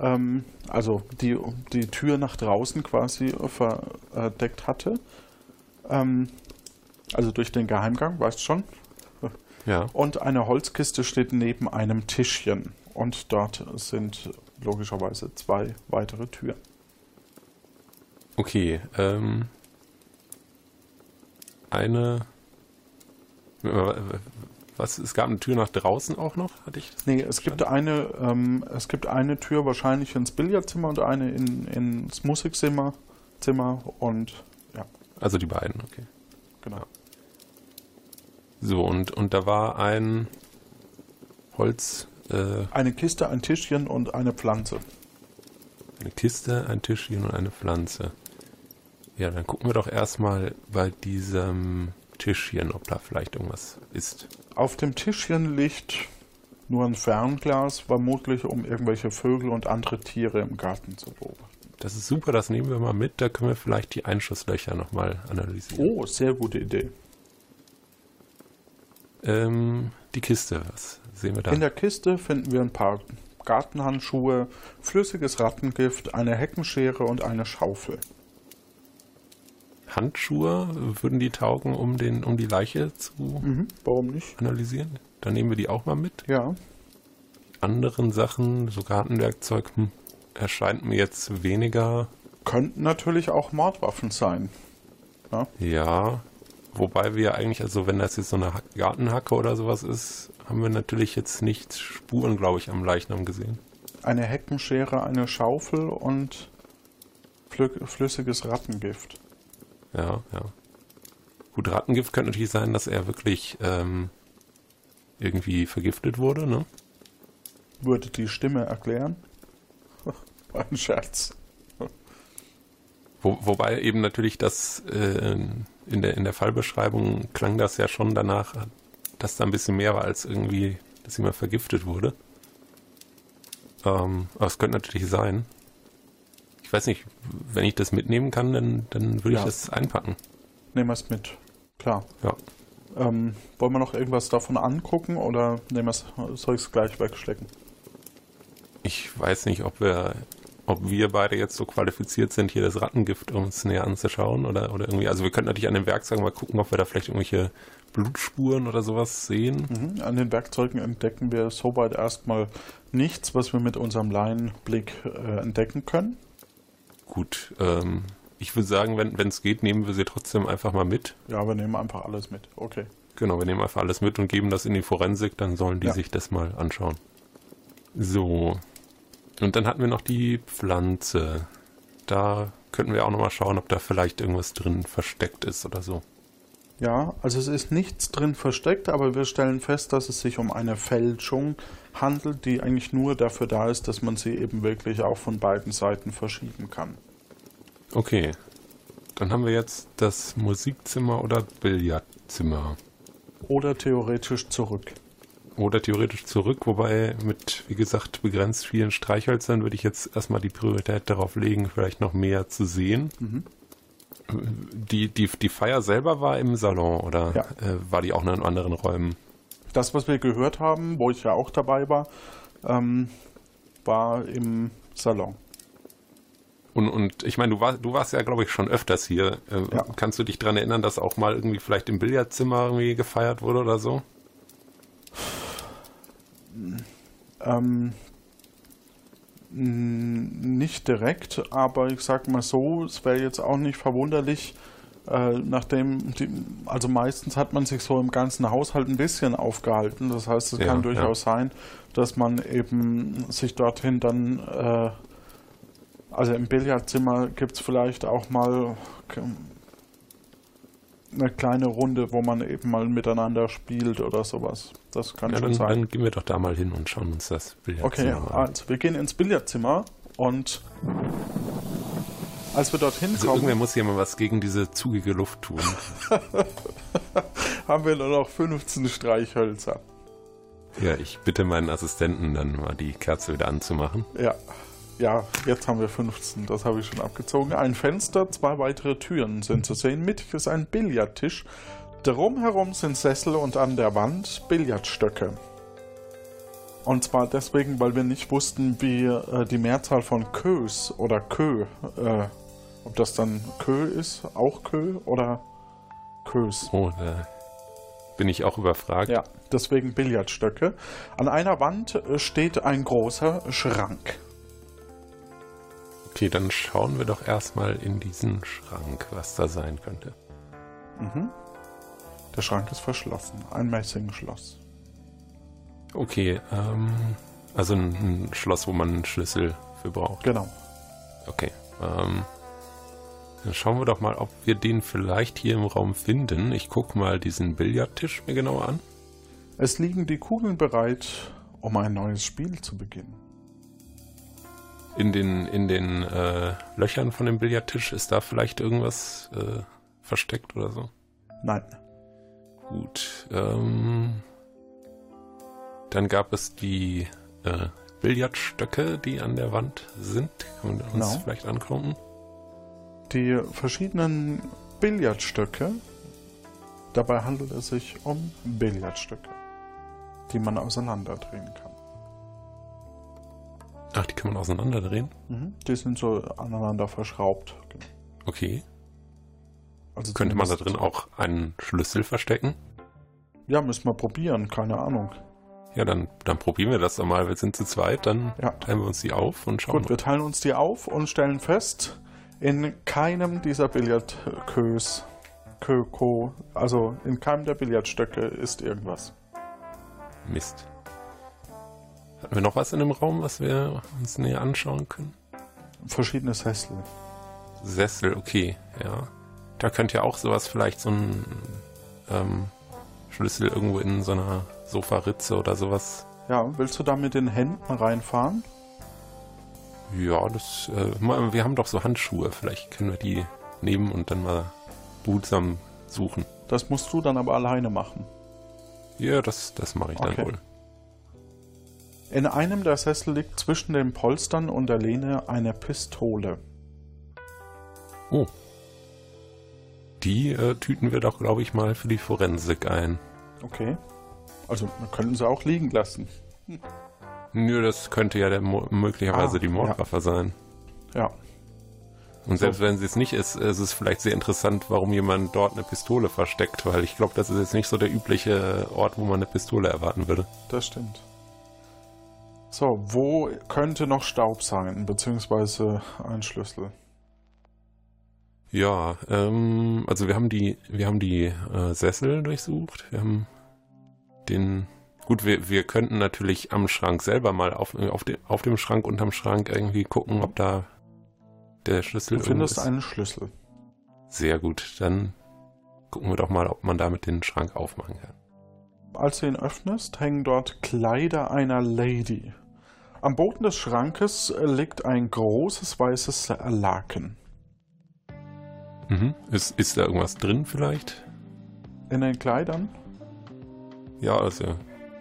Ähm, also die die Tür nach draußen quasi verdeckt hatte. Ähm, also durch den Geheimgang, weißt schon. Ja. Und eine Holzkiste steht neben einem Tischchen. Und dort sind logischerweise zwei weitere Türen. Okay, ähm. Eine. Was? Es gab eine Tür nach draußen auch noch, hatte ich das? Nee, es gibt eine, ähm, es gibt eine Tür wahrscheinlich ins Billardzimmer und eine in, ins Musikzimmer Zimmer und ja, Also die beiden, okay. genau. So, und, und da war ein Holz, äh, Eine Kiste, ein Tischchen und eine Pflanze. eine Kiste, ein Tischchen und eine Pflanze. Ja, dann gucken wir doch erstmal bei diesem Tischchen, ob da vielleicht irgendwas ist. Auf dem Tischchen liegt nur ein Fernglas, vermutlich um irgendwelche Vögel und andere Tiere im Garten zu beobachten. Das ist super, das nehmen wir mal mit. Da können wir vielleicht die Einschusslöcher nochmal analysieren. Oh, sehr gute Idee. Ähm, die Kiste, was sehen wir da? In der Kiste finden wir ein paar Gartenhandschuhe, flüssiges Rattengift, eine Heckenschere und eine Schaufel. Handschuhe, würden die taugen, um, den, um die Leiche zu Mhm, warum nicht? analysieren? Dann nehmen wir die auch mal mit. Ja, Anderen Sachen, so Gartenwerkzeug, hm, erscheint mir jetzt weniger. Könnten natürlich auch Mordwaffen sein. Ja. Wobei wir eigentlich, also wenn das jetzt so eine Hack- Gartenhacke oder sowas ist, haben wir natürlich jetzt nicht Spuren, glaube ich, am Leichnam gesehen. Eine Heckenschere, eine Schaufel und flü- flüssiges Rattengift. Ja, ja. Gut, Rattengift könnte natürlich sein, dass er wirklich ähm, irgendwie vergiftet wurde, ne? Würde die Stimme erklären? Ein Scherz. Wo, wobei eben natürlich das äh, in, der, in der Fallbeschreibung klang das ja schon danach, dass da ein bisschen mehr war als irgendwie, dass jemand vergiftet wurde. Ähm, aber es könnte natürlich sein. Ich weiß nicht, wenn ich das mitnehmen kann, dann, dann würde Ja. ich das einpacken. Nehmen wir es mit. Klar. Ja. Ähm, wollen wir noch irgendwas davon angucken oder nehmen wir's, soll ich es gleich wegschlecken? Ich weiß nicht, ob wir, ob wir beide jetzt so qualifiziert sind, hier das Rattengift uns näher anzuschauen oder, oder irgendwie. Also wir könnten natürlich an den Werkzeugen mal gucken, ob wir da vielleicht irgendwelche Blutspuren oder sowas sehen. Mhm. An den Werkzeugen entdecken wir soweit erstmal nichts, was wir mit unserem Laienblick äh, entdecken können. Gut, ähm, ich würde sagen, wenn es geht, nehmen wir sie trotzdem einfach mal mit. Ja, wir nehmen einfach alles mit. Okay. Genau, wir nehmen einfach alles mit und geben das in die Forensik, dann sollen die Ja. sich das mal anschauen. So. Und dann hatten wir noch die Pflanze. Da könnten wir auch nochmal schauen, ob da vielleicht irgendwas drin versteckt ist oder so. Ja, also es ist nichts drin versteckt, aber wir stellen fest, dass es sich um eine Fälschung handelt, die eigentlich nur dafür da ist, dass man sie eben wirklich auch von beiden Seiten verschieben kann. Okay. Dann haben wir jetzt das Musikzimmer oder Billardzimmer. Oder theoretisch zurück. Oder theoretisch zurück, wobei mit, wie gesagt, begrenzt vielen Streichhölzern würde ich jetzt erstmal die Priorität darauf legen, vielleicht noch mehr zu sehen. Mhm. Die, die, die Feier selber war im Salon oder Ja. äh, war die auch in anderen Räumen? Das, was wir gehört haben, wo ich ja auch dabei war, ähm, war im Salon. Und, und ich meine, du, war, du warst ja, glaube ich, schon öfters hier. Äh, Ja. Kannst du dich daran erinnern, dass auch mal irgendwie vielleicht im Billardzimmer irgendwie gefeiert wurde oder so? Ähm, nicht direkt, aber ich sag mal so, es wäre jetzt auch nicht verwunderlich, äh, nachdem, die, also meistens hat man sich so im ganzen Haushalt ein bisschen aufgehalten. Das heißt, es Ja, kann durchaus sein, dass man eben sich dorthin dann, äh, also im Billardzimmer gibt es vielleicht auch mal eine kleine Runde, wo man eben mal miteinander spielt oder sowas. Das kann Ja, schon dann, sein. dann gehen wir doch da mal hin und schauen uns das Okay, Billardzimmer an. also wir gehen ins Billardzimmer und als wir dorthin Also irgendwer kommen, muss hier mal was gegen diese zugige Luft tun. haben wir nur noch 15 Streichhölzer. ja, ich bitte meinen Assistenten dann mal die Kerze wieder anzumachen. Ja, ja, jetzt haben wir 15, das habe ich schon abgezogen. Ein Fenster, zwei weitere Türen sind zu sehen. Mittig ist ein Billardtisch. Drumherum sind Sessel und an der Wand Billardstöcke. Und zwar deswegen, weil wir nicht wussten, wie äh, die Mehrzahl von Kös oder Kö, äh, ob das dann Kö ist, auch Kö oder Kös. Oh, da bin ich auch überfragt. Ja, deswegen Billardstöcke. An einer Wand äh, steht ein großer Schrank. Okay, dann schauen wir doch erstmal in diesen Schrank, was da sein könnte. Mhm. Der Schrank ist verschlossen. Ein Messingschloss. Okay, ähm, also ein, ein Schloss, wo man einen Schlüssel für braucht. Genau. Okay, ähm, dann schauen wir doch mal, ob wir den vielleicht hier im Raum finden. Ich gucke mal diesen Billardtisch mir genauer an. Es liegen die Kugeln bereit, um ein neues Spiel zu beginnen. In den, in den äh, Löchern von dem Billardtisch ist da vielleicht irgendwas äh, versteckt oder so? Nein. Gut. Ähm, dann gab es die äh, Billardstöcke, die an der Wand sind. Können wir uns Genau. vielleicht angucken? Die verschiedenen Billardstöcke, dabei handelt es sich um Billardstöcke, die man auseinanderdrehen kann. Ach, die kann man auseinanderdrehen? Mhm. Die sind so aneinander verschraubt. Okay. Also Könnte man da drin auch einen Schlüssel verstecken? Ja, müssen wir probieren, keine Ahnung. Ja, dann, dann probieren wir das doch mal. Wir sind zu zweit, dann Ja. teilen wir uns die auf und schauen Gut, wir teilen uns die auf und stellen fest, in keinem dieser Billardkös, Köko, also in keinem der Billardstöcke ist irgendwas. mal. Mist. Hatten wir noch was in dem Raum, was wir uns näher anschauen können? Verschiedene Sessel. Sessel, okay, ja. Da könnte ja auch sowas vielleicht so ein ähm, Schlüssel irgendwo in so einer Sofaritze oder sowas. Ja, willst du da mit den Händen reinfahren? Ja, das, äh, wir haben doch so Handschuhe. Vielleicht können wir die nehmen und dann mal behutsam suchen. Das musst du dann aber alleine machen. Ja, das, das mache ich dann Okay. wohl. In einem der Sessel liegt zwischen den Polstern und der Lehne eine Pistole. Oh. Die äh, tüten wir doch, glaube ich, mal für die Forensik ein. Okay. Also, wir könnten sie auch liegen lassen. Nö, das könnte ja der, möglicherweise Ah, die Mordwaffe sein. Ja. Und selbst wenn sie es nicht ist, ist es vielleicht sehr interessant, warum jemand dort eine Pistole versteckt, weil ich glaube, das ist jetzt nicht so der übliche Ort, wo man eine Pistole erwarten würde. Das stimmt. So, wo könnte noch Staub sein, beziehungsweise ein Schlüssel? Ja, ähm, also wir haben die, wir haben die äh, Sessel durchsucht. Wir haben den, gut, wir, wir könnten natürlich am Schrank selber mal auf, auf, de, auf dem Schrank unterm Schrank irgendwie gucken, ob da der Schlüssel Du irgendwo findest ist. einen Schlüssel. Sehr gut, dann gucken wir doch mal, ob man damit den Schrank aufmachen kann. Als du ihn öffnest, hängen dort Kleider einer Lady. Am Boden des Schrankes äh, liegt ein großes weißes Laken. Mhm. Ist, ist da irgendwas drin vielleicht? In den Kleidern Ja, also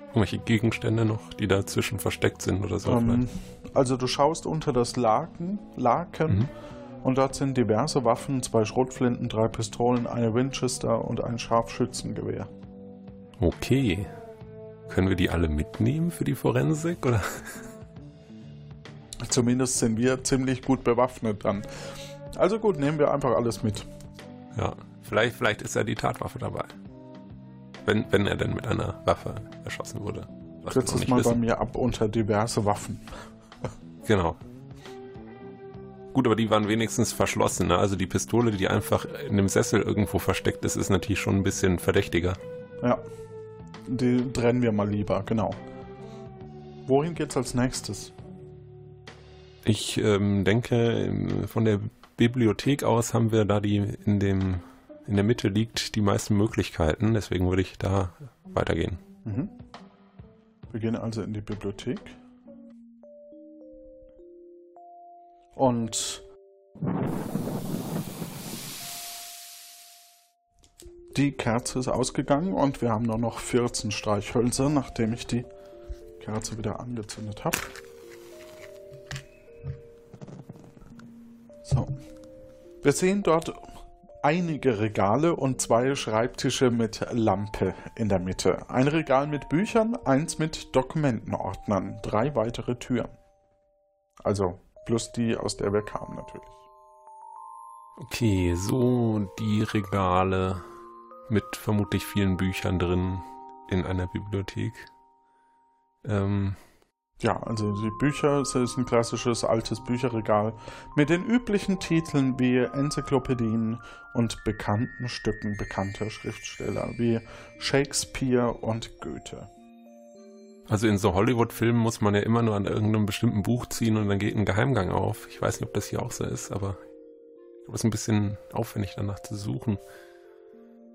irgendwelche Gegenstände noch, die dazwischen versteckt sind oder so. Ähm, also du schaust unter das Laken, Laken Mhm. und dort sind diverse Waffen, zwei Schrotflinten, drei Pistolen, eine Winchester und ein Scharfschützengewehr. Okay. Können wir die alle mitnehmen für die Forensik oder? Zumindest sind wir ziemlich gut bewaffnet dann. Also gut, nehmen wir einfach alles mit. Ja, vielleicht, vielleicht ist ja die Tatwaffe dabei. Wenn, wenn er denn mit einer Waffe erschossen wurde. Noch es mal bei wissen. mir ab unter diverse Waffen. Genau. Gut, aber die waren wenigstens verschlossen. Ne? Also die Pistole, die einfach in dem Sessel irgendwo versteckt ist, ist natürlich schon ein bisschen verdächtiger. Ja, die trennen wir mal lieber, genau. Wohin geht's als nächstes? Ich ähm, denke, ähm, von der Bibliothek aus haben wir da die in dem in der Mitte liegt die meisten Möglichkeiten. Deswegen würde ich da weitergehen. Mhm. Wir gehen also in die Bibliothek. Und die Kerze ist ausgegangen und wir haben nur noch 14 Streichhölzer, nachdem ich die Kerze wieder angezündet habe. So. Wir sehen dort einige Regale und zwei Schreibtische mit Lampe in der Mitte. Ein Regal mit Büchern, eins mit Dokumentenordnern, drei weitere Türen. Also plus die, aus der wir kamen natürlich. Okay, so die Regale mit vermutlich vielen Büchern drin in einer Bibliothek. Ähm, Ja, also die Bücher, es ist ein klassisches altes Bücherregal mit den üblichen Titeln wie Enzyklopädien und bekannten Stücken bekannter Schriftsteller wie Shakespeare und Goethe. also in so Hollywood-Filmen muss man ja immer nur an irgendeinem bestimmten Buch ziehen und dann geht ein Geheimgang auf. Ich weiß nicht, ob das hier auch so ist, aber ich glaube, es ist ein bisschen aufwendig danach zu suchen.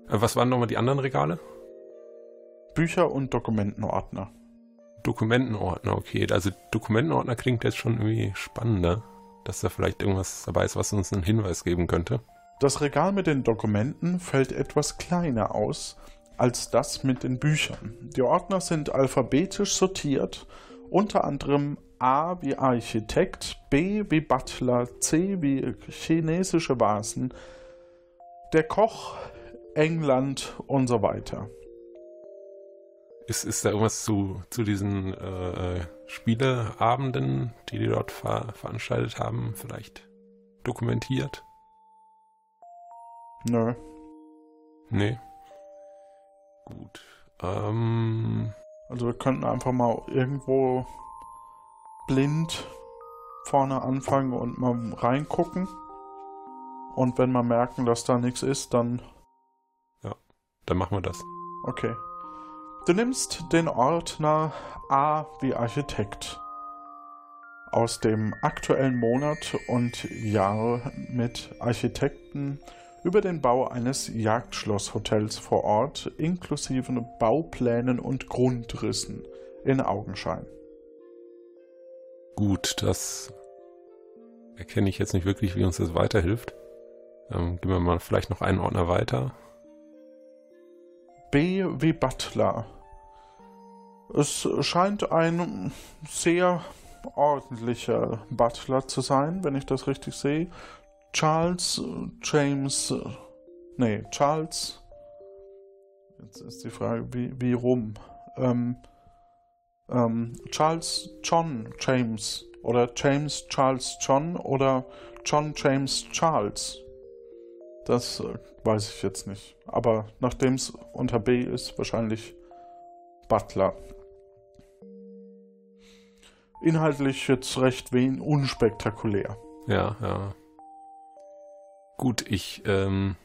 Äh, was waren nochmal die anderen Regale? Bücher und Dokumentenordner. Dokumentenordner, okay. Also Dokumentenordner klingt jetzt schon irgendwie spannender, dass da vielleicht irgendwas dabei ist, was uns einen Hinweis geben könnte. Das Regal mit den Dokumenten fällt etwas kleiner aus als das mit den Büchern. Die Ordner sind alphabetisch sortiert, unter anderem A wie Architekt, B wie Butler, C wie chinesische Vasen, der Koch, England und so weiter. Ist, ist da irgendwas zu, zu diesen äh, äh, Spieleabenden, die die dort ver veranstaltet haben, vielleicht dokumentiert? Nö. Nee. Gut. Ähm, Also wir könnten einfach mal irgendwo blind vorne anfangen und mal reingucken. Und wenn wir merken, dass da nichts ist, dann. Ja, dann machen wir das. Okay. Du nimmst den Ordner A wie Architekt aus dem aktuellen Monat und Jahr mit Architekten über den Bau eines Jagdschlosshotels vor Ort inklusive Bauplänen und Grundrissen in Augenschein. Gut, das erkenne ich jetzt nicht wirklich, wie uns das weiterhilft. Ähm, gehen wir mal vielleicht noch einen Ordner weiter. B wie Butler. Es scheint ein sehr ordentlicher Butler zu sein, wenn ich das richtig sehe. Charles James. Nee, Charles. Jetzt ist die Frage, wie, wie rum? Ähm, ähm, Charles John James oder James Charles John oder John James Charles. Das äh, weiß ich jetzt nicht. Aber nachdem es unter B ist, wahrscheinlich Butler. Inhaltlich jetzt recht wen unspektakulär. Ja, ja. Gut, ich ähm,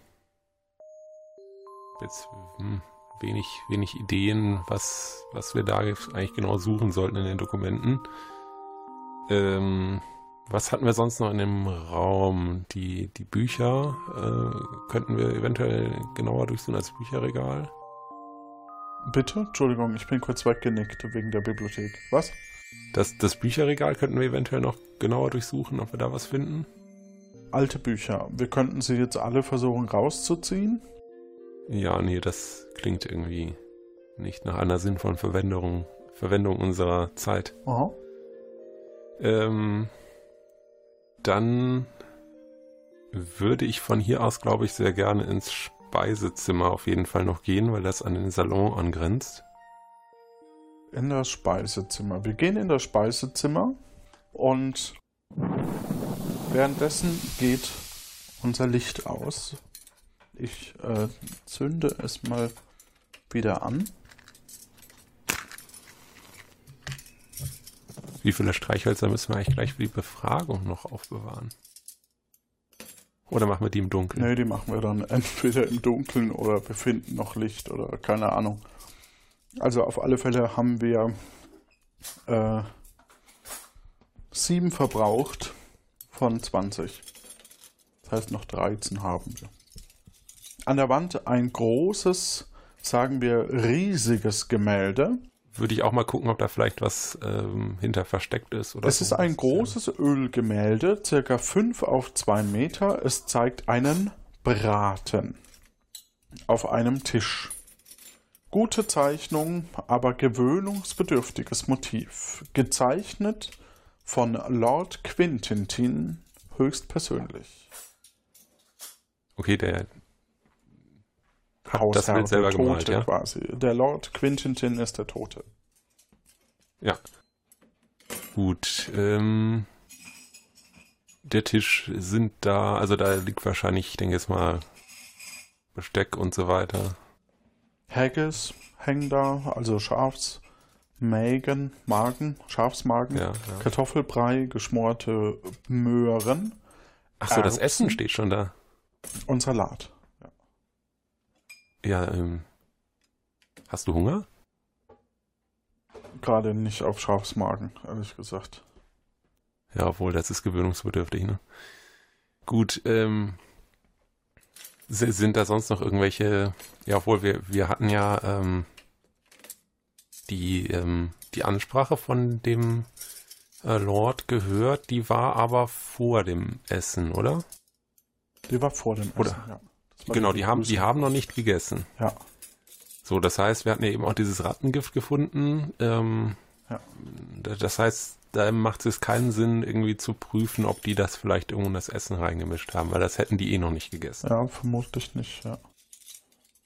jetzt hm, wenig, wenig Ideen, was, was wir da eigentlich genau suchen sollten in den Dokumenten. Ähm, was hatten wir sonst noch in dem Raum? Die, die Bücher äh, könnten wir eventuell genauer durchsuchen als Bücherregal. Bitte? Entschuldigung, ich bin kurz weggenickt wegen der Bibliothek. Was? Das, das Bücherregal könnten wir eventuell noch genauer durchsuchen, ob wir da was finden. Alte Bücher. Wir könnten sie jetzt alle versuchen rauszuziehen. Ja, nee, das klingt irgendwie nicht nach einer sinnvollen Verwendung, Verwendung unserer Zeit. Aha. Ähm, dann würde ich von hier aus, glaube ich, sehr gerne ins Speisezimmer auf jeden Fall noch gehen, weil das an den Salon angrenzt. In das Speisezimmer. Wir gehen in das Speisezimmer und währenddessen geht unser Licht aus. Ich äh, zünde es mal wieder an. Wie viele Streichhölzer müssen wir eigentlich gleich für die Befragung noch aufbewahren? Oder machen wir die im Dunkeln? Nee, die machen wir dann entweder im Dunkeln oder wir finden noch Licht oder keine Ahnung. Also auf alle Fälle haben wir äh, sieben verbraucht von 20. Das heißt, noch 13 haben wir. An der Wand ein großes, sagen wir, riesiges Gemälde. Würde ich auch mal gucken, ob da vielleicht was ähm, hinter versteckt ist. Oder es so. ist ein großes Ölgemälde, circa 5 auf 2 Meter. Es zeigt einen Braten auf einem Tisch. Gute Zeichnung, aber gewöhnungsbedürftiges Motiv. Gezeichnet von Lord Quintintin höchstpersönlich. Okay, der Hausherr, das Bild selber der Tote gemalt, ja? quasi. Der Lord Quintintin ist der Tote. Ja. Gut. Ähm, der Tisch sind da, also da liegt wahrscheinlich, ich denke jetzt mal, Besteck und so weiter. Haggis hängen da, also Schafsmägen, Magen, Schafsmagen, Ja, ja. Kartoffelbrei, geschmorte Möhren Ach so, das. Essen steht schon da. und Salat. Ja, ähm, hast du Hunger? Gerade nicht auf Schafsmagen, ehrlich gesagt. Ja, obwohl, das ist gewöhnungsbedürftig, ne? Gut, ähm, si- sind da sonst noch irgendwelche, ja, obwohl wir, wir hatten ja, ähm, die, ähm, die Ansprache von dem äh, Lord gehört, die war aber vor dem Essen, oder? Die war vor dem Oder- Essen, ja. Genau, die haben, die haben noch nicht gegessen. Ja. So, das heißt, wir hatten ja eben auch dieses Rattengift gefunden. Ähm, Ja. da- Das heißt, da macht es keinen Sinn, irgendwie zu prüfen, ob die das vielleicht irgendwo in das Essen reingemischt haben, weil das hätten die eh noch nicht gegessen. Ja, vermutlich nicht, ja.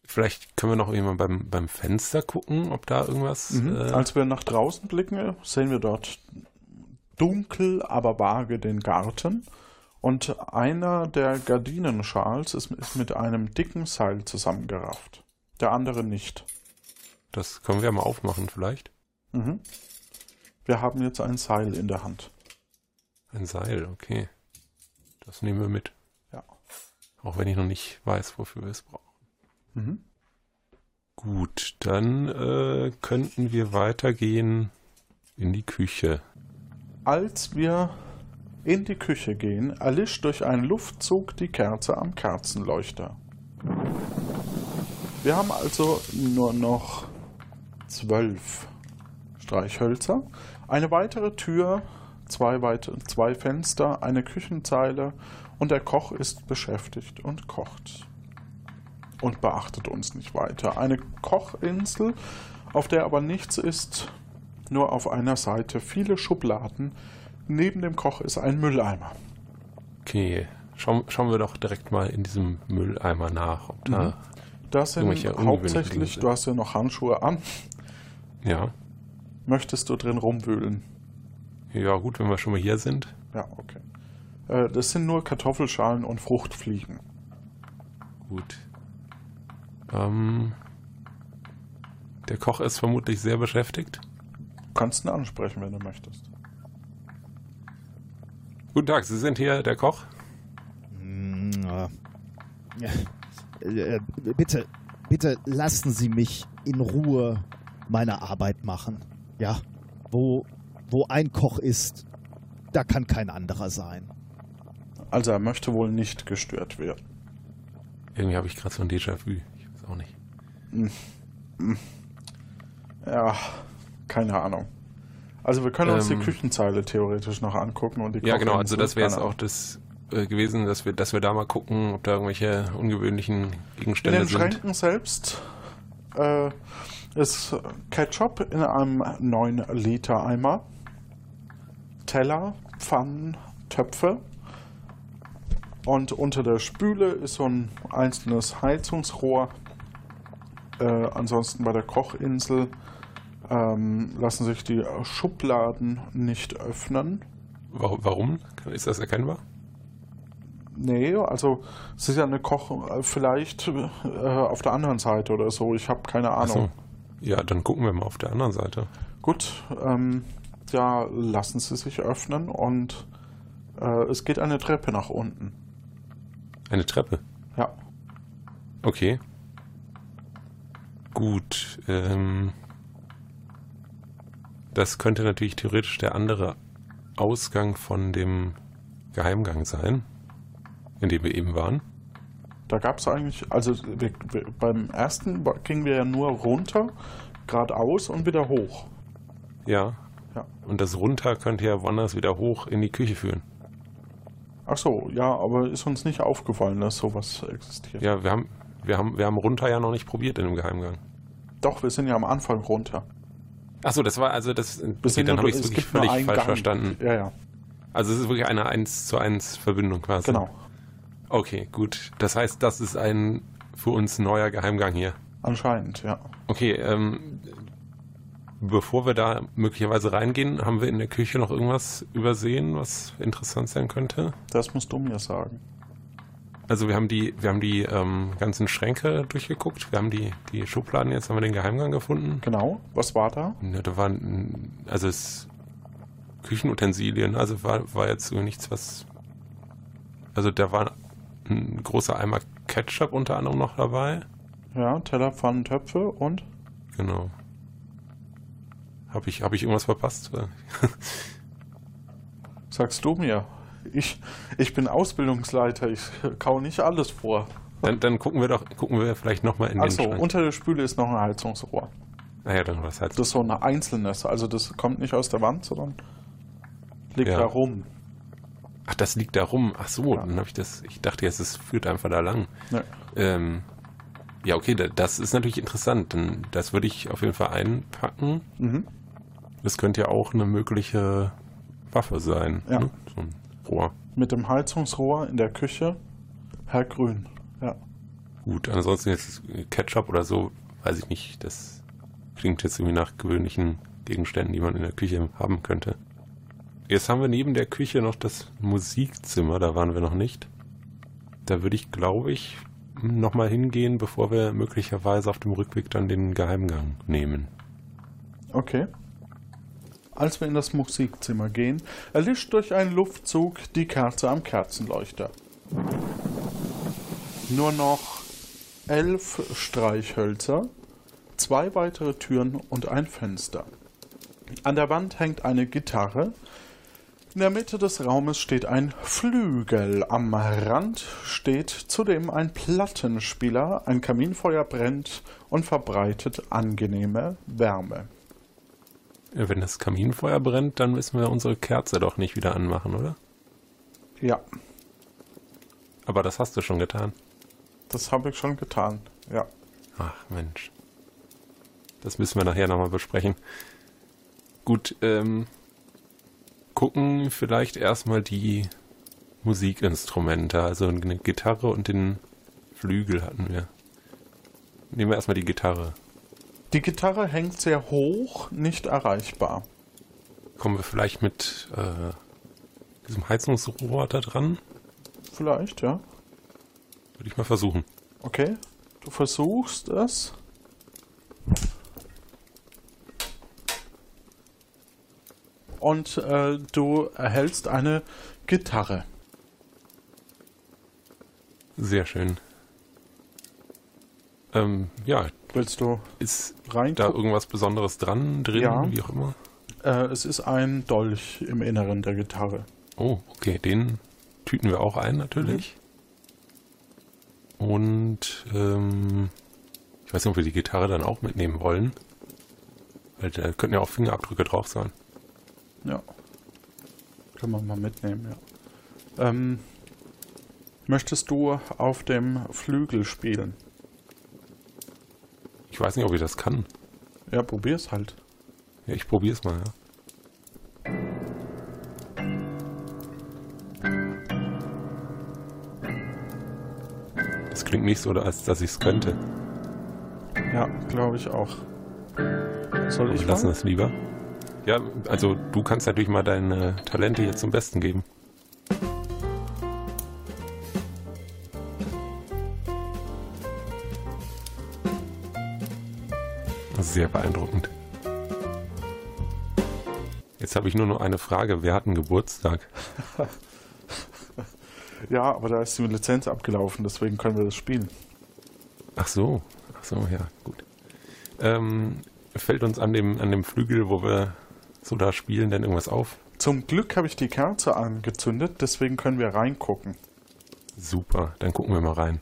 Vielleicht können wir noch irgendwann beim, beim Fenster gucken, ob da irgendwas. Mhm. Äh, Als wir nach draußen blicken, sehen wir dort dunkel, aber vage den Garten. Und einer der Gardinenschals ist, ist mit einem dicken Seil zusammengerafft. Der andere nicht. Das können wir mal aufmachen vielleicht. Mhm. Wir haben jetzt ein Seil in der Hand. Ein Seil, okay. Das nehmen wir mit. Ja. Auch wenn ich noch nicht weiß, wofür wir es brauchen. Mhm. Gut, dann äh, könnten wir weitergehen in die Küche. Als wir in die Küche gehen, erlischt durch einen Luftzug die Kerze am Kerzenleuchter. Wir haben also nur noch zwölf Streichhölzer, eine weitere Tür, zwei, weite, zwei Fenster, eine Küchenzeile und der Koch ist beschäftigt und kocht. Und beachtet uns nicht weiter. Eine Kochinsel, auf der aber nichts ist, nur auf einer Seite viele Schubladen. Neben dem Koch ist ein Mülleimer. Okay, schauen, schauen wir doch direkt mal in diesem Mülleimer nach, ob da Mhm. Das sind hauptsächlich, du hast ja noch Handschuhe an, Ja. möchtest du drin rumwühlen? Ja, gut, wenn wir schon mal hier sind. Ja, okay. Äh, Das sind nur Kartoffelschalen und Fruchtfliegen. Gut. Ähm, der Koch ist vermutlich sehr beschäftigt. Du kannst ihn ansprechen, wenn du möchtest. Guten Tag, Sie sind hier der Koch? Mm, äh, äh, bitte, bitte lassen Sie mich in Ruhe meine Arbeit machen. Ja, wo, wo ein Koch ist, da kann kein anderer sein. Also er möchte wohl nicht gestört werden. Irgendwie habe ich gerade so ein Déjà-vu. Ich weiß auch nicht. Ja, keine Ahnung. Also wir können uns Ähm, die Küchenzeile theoretisch noch angucken und die Ja, genau, also das wäre jetzt auch das äh, gewesen, dass wir, dass wir da mal gucken, ob da irgendwelche ungewöhnlichen In Gegenstände den sind. Schränken selbst äh, ist Ketchup in einem 9 Liter Eimer, Teller, Pfannen, Töpfe und unter der Spüle ist so ein einzelnes Heizungsrohr. Äh, ansonsten bei der Kochinsel ähm, lassen sich die Schubladen nicht öffnen. Wa- Warum? Ist das erkennbar? Nee, also es ist ja eine Koch, äh, vielleicht äh, auf der anderen Seite oder so. Ich habe keine Ahnung. so. Ja, dann gucken wir mal auf der anderen Seite. Gut, ähm, ja, lassen Sie sich öffnen und äh, es geht eine Treppe nach unten. Eine Treppe. Ja. Okay. Gut. Ähm, das könnte natürlich theoretisch der andere Ausgang von dem Geheimgang sein, in dem wir eben waren. Da gab es eigentlich, also wir, wir, beim ersten gingen wir ja nur runter, geradeaus und wieder hoch. Ja. Ja. Und das runter könnte ja woanders wieder hoch in die Küche führen. Ach so, ja, aber ist uns nicht aufgefallen, dass sowas existiert. Ja, wir haben, wir haben, wir haben runter ja noch nicht probiert in dem Geheimgang. Doch, wir sind ja am Anfang runter. Achso, das war also das. Okay, dann habe ich es wirklich völlig falsch Gang. verstanden. Ja, ja, Also es ist wirklich eine 1 zu 1 Verbindung quasi. genau. Okay, gut. Das heißt, das ist ein für uns neuer Geheimgang hier. Anscheinend, ja. Okay, ähm, bevor wir da möglicherweise reingehen, haben wir in der Küche noch irgendwas übersehen, was interessant sein könnte? Das musst du mir sagen. Also wir haben die, wir haben die ähm, ganzen Schränke durchgeguckt, wir haben die, die Schubladen, jetzt haben wir den Geheimgang gefunden. Genau, was war da? Ja, da waren, also es Küchenutensilien, also war, war jetzt so nichts, was, also da war ein großer Eimer Ketchup unter anderem noch dabei. Ja, Teller, Pfannen, Töpfe und? Genau. Habe ich, hab ich irgendwas verpasst? Sagst du mir. Ich, ich bin Ausbildungsleiter, ich kau nicht alles vor. Dann, dann gucken wir doch, gucken wir vielleicht nochmal in den Achso, Schrank. unter der Spüle ist noch ein Heizungsrohr. Naja, dann was halt. Das ist so ein einzelnes, also das kommt nicht aus der Wand, sondern liegt Ja. da rum. Ach, das liegt da rum. Ach so, dann habe ich das. Ich dachte jetzt, es führt einfach da lang. Ne. Ähm, ja, okay, da, das ist natürlich interessant. Dann, das würde ich auf jeden Fall einpacken. Mhm. Das könnte ja auch eine mögliche Waffe sein. Ja. Ne? Rohr. Mit dem Heizungsrohr in der Küche, Herr Grün. Ja. Gut, ansonsten jetzt Ketchup oder so, weiß ich nicht. Das klingt jetzt irgendwie nach gewöhnlichen Gegenständen, die man in der Küche haben könnte. Jetzt haben wir neben der Küche noch das Musikzimmer, da waren wir noch nicht. Da würde ich, glaube ich, nochmal hingehen, bevor wir möglicherweise auf dem Rückweg dann den Geheimgang nehmen. Okay. Als wir in das Musikzimmer gehen, erlischt durch einen Luftzug die Kerze am Kerzenleuchter. Nur noch elf Streichhölzer, zwei weitere Türen und ein Fenster. An der Wand hängt eine Gitarre. In der Mitte des Raumes steht ein Flügel. Am Rand steht zudem ein Plattenspieler. Ein Kaminfeuer brennt und verbreitet angenehme Wärme. Wenn das Kaminfeuer brennt, dann müssen wir unsere Kerze doch nicht wieder anmachen, oder? Ja, Aber das hast du schon getan. das habe ich schon getan. Ja. Ach Mensch. Das müssen wir nachher nochmal besprechen. Gut, ähm, gucken vielleicht erstmal die Musikinstrumente. Also eine Gitarre und den Flügel hatten wir. Nehmen wir erstmal die Gitarre. Die Gitarre hängt sehr hoch, nicht erreichbar. Kommen wir vielleicht mit äh, diesem Heizungsrohr da dran? Vielleicht, ja. Würde ich mal versuchen. Okay, du versuchst es. Und äh, du erhältst eine Gitarre. Sehr schön. Ähm, ja, Willst du ist rein? da irgendwas Besonderes dran, drin, Ja. wie auch immer? Äh, es ist ein Dolch im Inneren der Gitarre. Oh, okay, den tüten wir auch ein natürlich. Und ähm, ich weiß nicht, ob wir die Gitarre dann auch mitnehmen wollen. Weil da könnten ja auch Fingerabdrücke drauf sein. Ja. Können wir mal mitnehmen, ja. Ähm, möchtest du auf dem Flügel spielen? Ich weiß nicht, ob ich das kann. Ja, probier's halt. Ja, ich probier's mal, ja. Es klingt nicht so, als dass ich es könnte. Ja, glaube ich auch. Soll Wir ich lassen es lieber. Ja, also du kannst natürlich mal deine Talente jetzt zum Besten geben. Sehr beeindruckend. Jetzt habe ich nur noch eine Frage. Wer hat einen Geburtstag? Ja, aber da ist die Lizenz abgelaufen, deswegen können wir das spielen. Ach so, ach so, ja, gut. Ähm, fällt uns an dem, an dem Flügel, wo wir so da spielen, denn irgendwas auf? Zum Glück habe ich die Kerze angezündet, deswegen können wir reingucken. Super, dann gucken wir mal rein.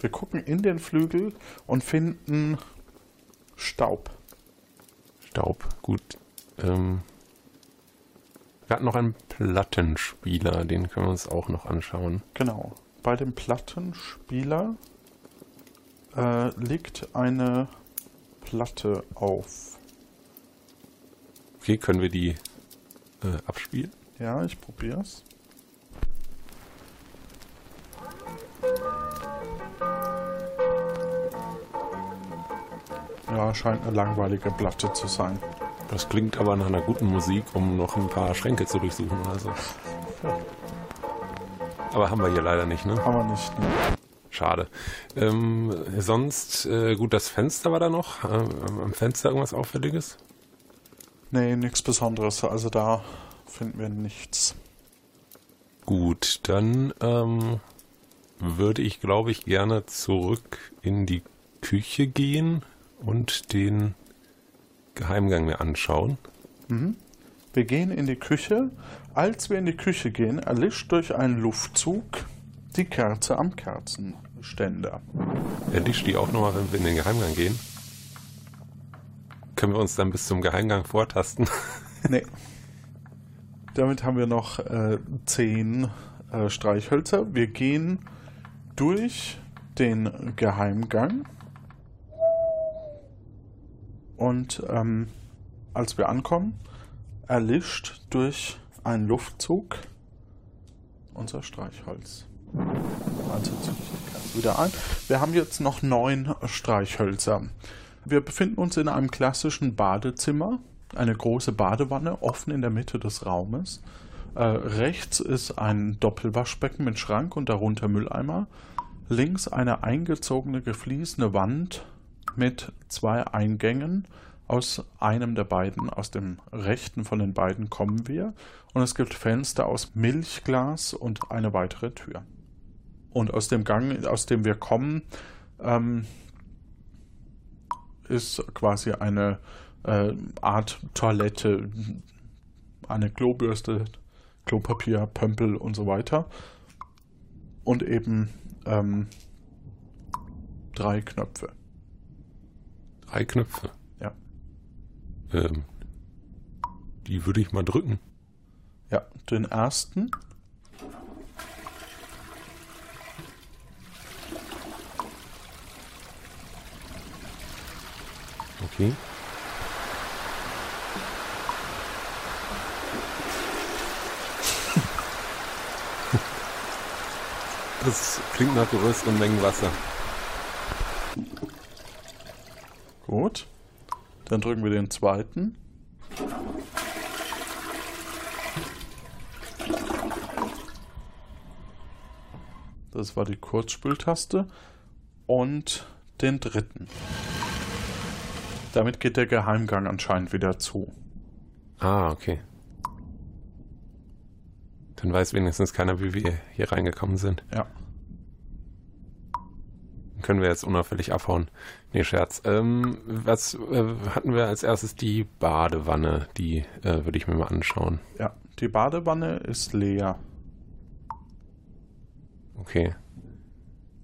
Wir gucken in den Flügel und finden Staub. Staub, gut. Ähm, wir hatten noch einen Plattenspieler, den können wir uns auch noch anschauen. Genau. Bei dem Plattenspieler äh, liegt eine Platte auf. Okay, können wir die äh, abspielen? Ja, ich probier's. Scheint eine langweilige Platte zu sein. Das klingt aber nach einer guten Musik, um noch ein paar Schränke zu durchsuchen oder so. Aber haben wir hier leider nicht, ne? Haben wir nicht. Ne? Schade. Ähm, sonst, äh, gut, das Fenster war da noch. Ähm, am Fenster irgendwas Auffälliges? Nee, nichts Besonderes. Also da finden wir nichts. Gut, dann ähm, würde ich, glaube ich, gerne zurück in die Küche gehen und den Geheimgang mir anschauen. Mhm. Wir gehen in die Küche. Als wir in die Küche gehen, erlischt durch einen Luftzug die Kerze am Kerzenständer. Erlischt die auch nochmal, wenn wir in den Geheimgang gehen? Können wir uns dann bis zum Geheimgang vortasten? Nee. Damit haben wir noch äh, zehn äh, Streichhölzer. Wir gehen durch den Geheimgang. Und ähm, als wir ankommen, erlischt durch einen Luftzug unser Streichholz. Also wieder ein. Wir haben jetzt noch neun Streichhölzer. Wir befinden uns in einem klassischen Badezimmer. Eine große Badewanne, offen in der Mitte des Raumes. Äh, rechts ist ein Doppelwaschbecken mit Schrank und darunter Mülleimer. links eine eingezogene, gefliesene Wand mit zwei Eingängen. Aus einem der beiden, aus dem rechten von den beiden kommen wir. Und es gibt Fenster aus Milchglas und eine weitere Tür. Und aus dem Gang, aus dem wir kommen, ähm, ist quasi eine äh, Art Toilette, eine Klobürste, Klopapier, Pömpel und so weiter. Und eben ähm, drei Knöpfe. Drei Knöpfe. Ja. Ähm, die würde ich mal drücken. Ja, den ersten. Okay. Das klingt nach größeren Mengen Wasser. Gut. Dann drücken wir den zweiten. Das war die Kurzspültaste. Und den dritten. Damit geht der Geheimgang anscheinend wieder zu. Ah, okay. Dann weiß wenigstens keiner, wie wir hier reingekommen sind. Ja. Können wir jetzt unauffällig abhauen. Nee, Scherz. Ähm, was äh, hatten wir als erstes? Die Badewanne. Die äh, würde ich mir mal anschauen. Ja, die Badewanne ist leer. Okay.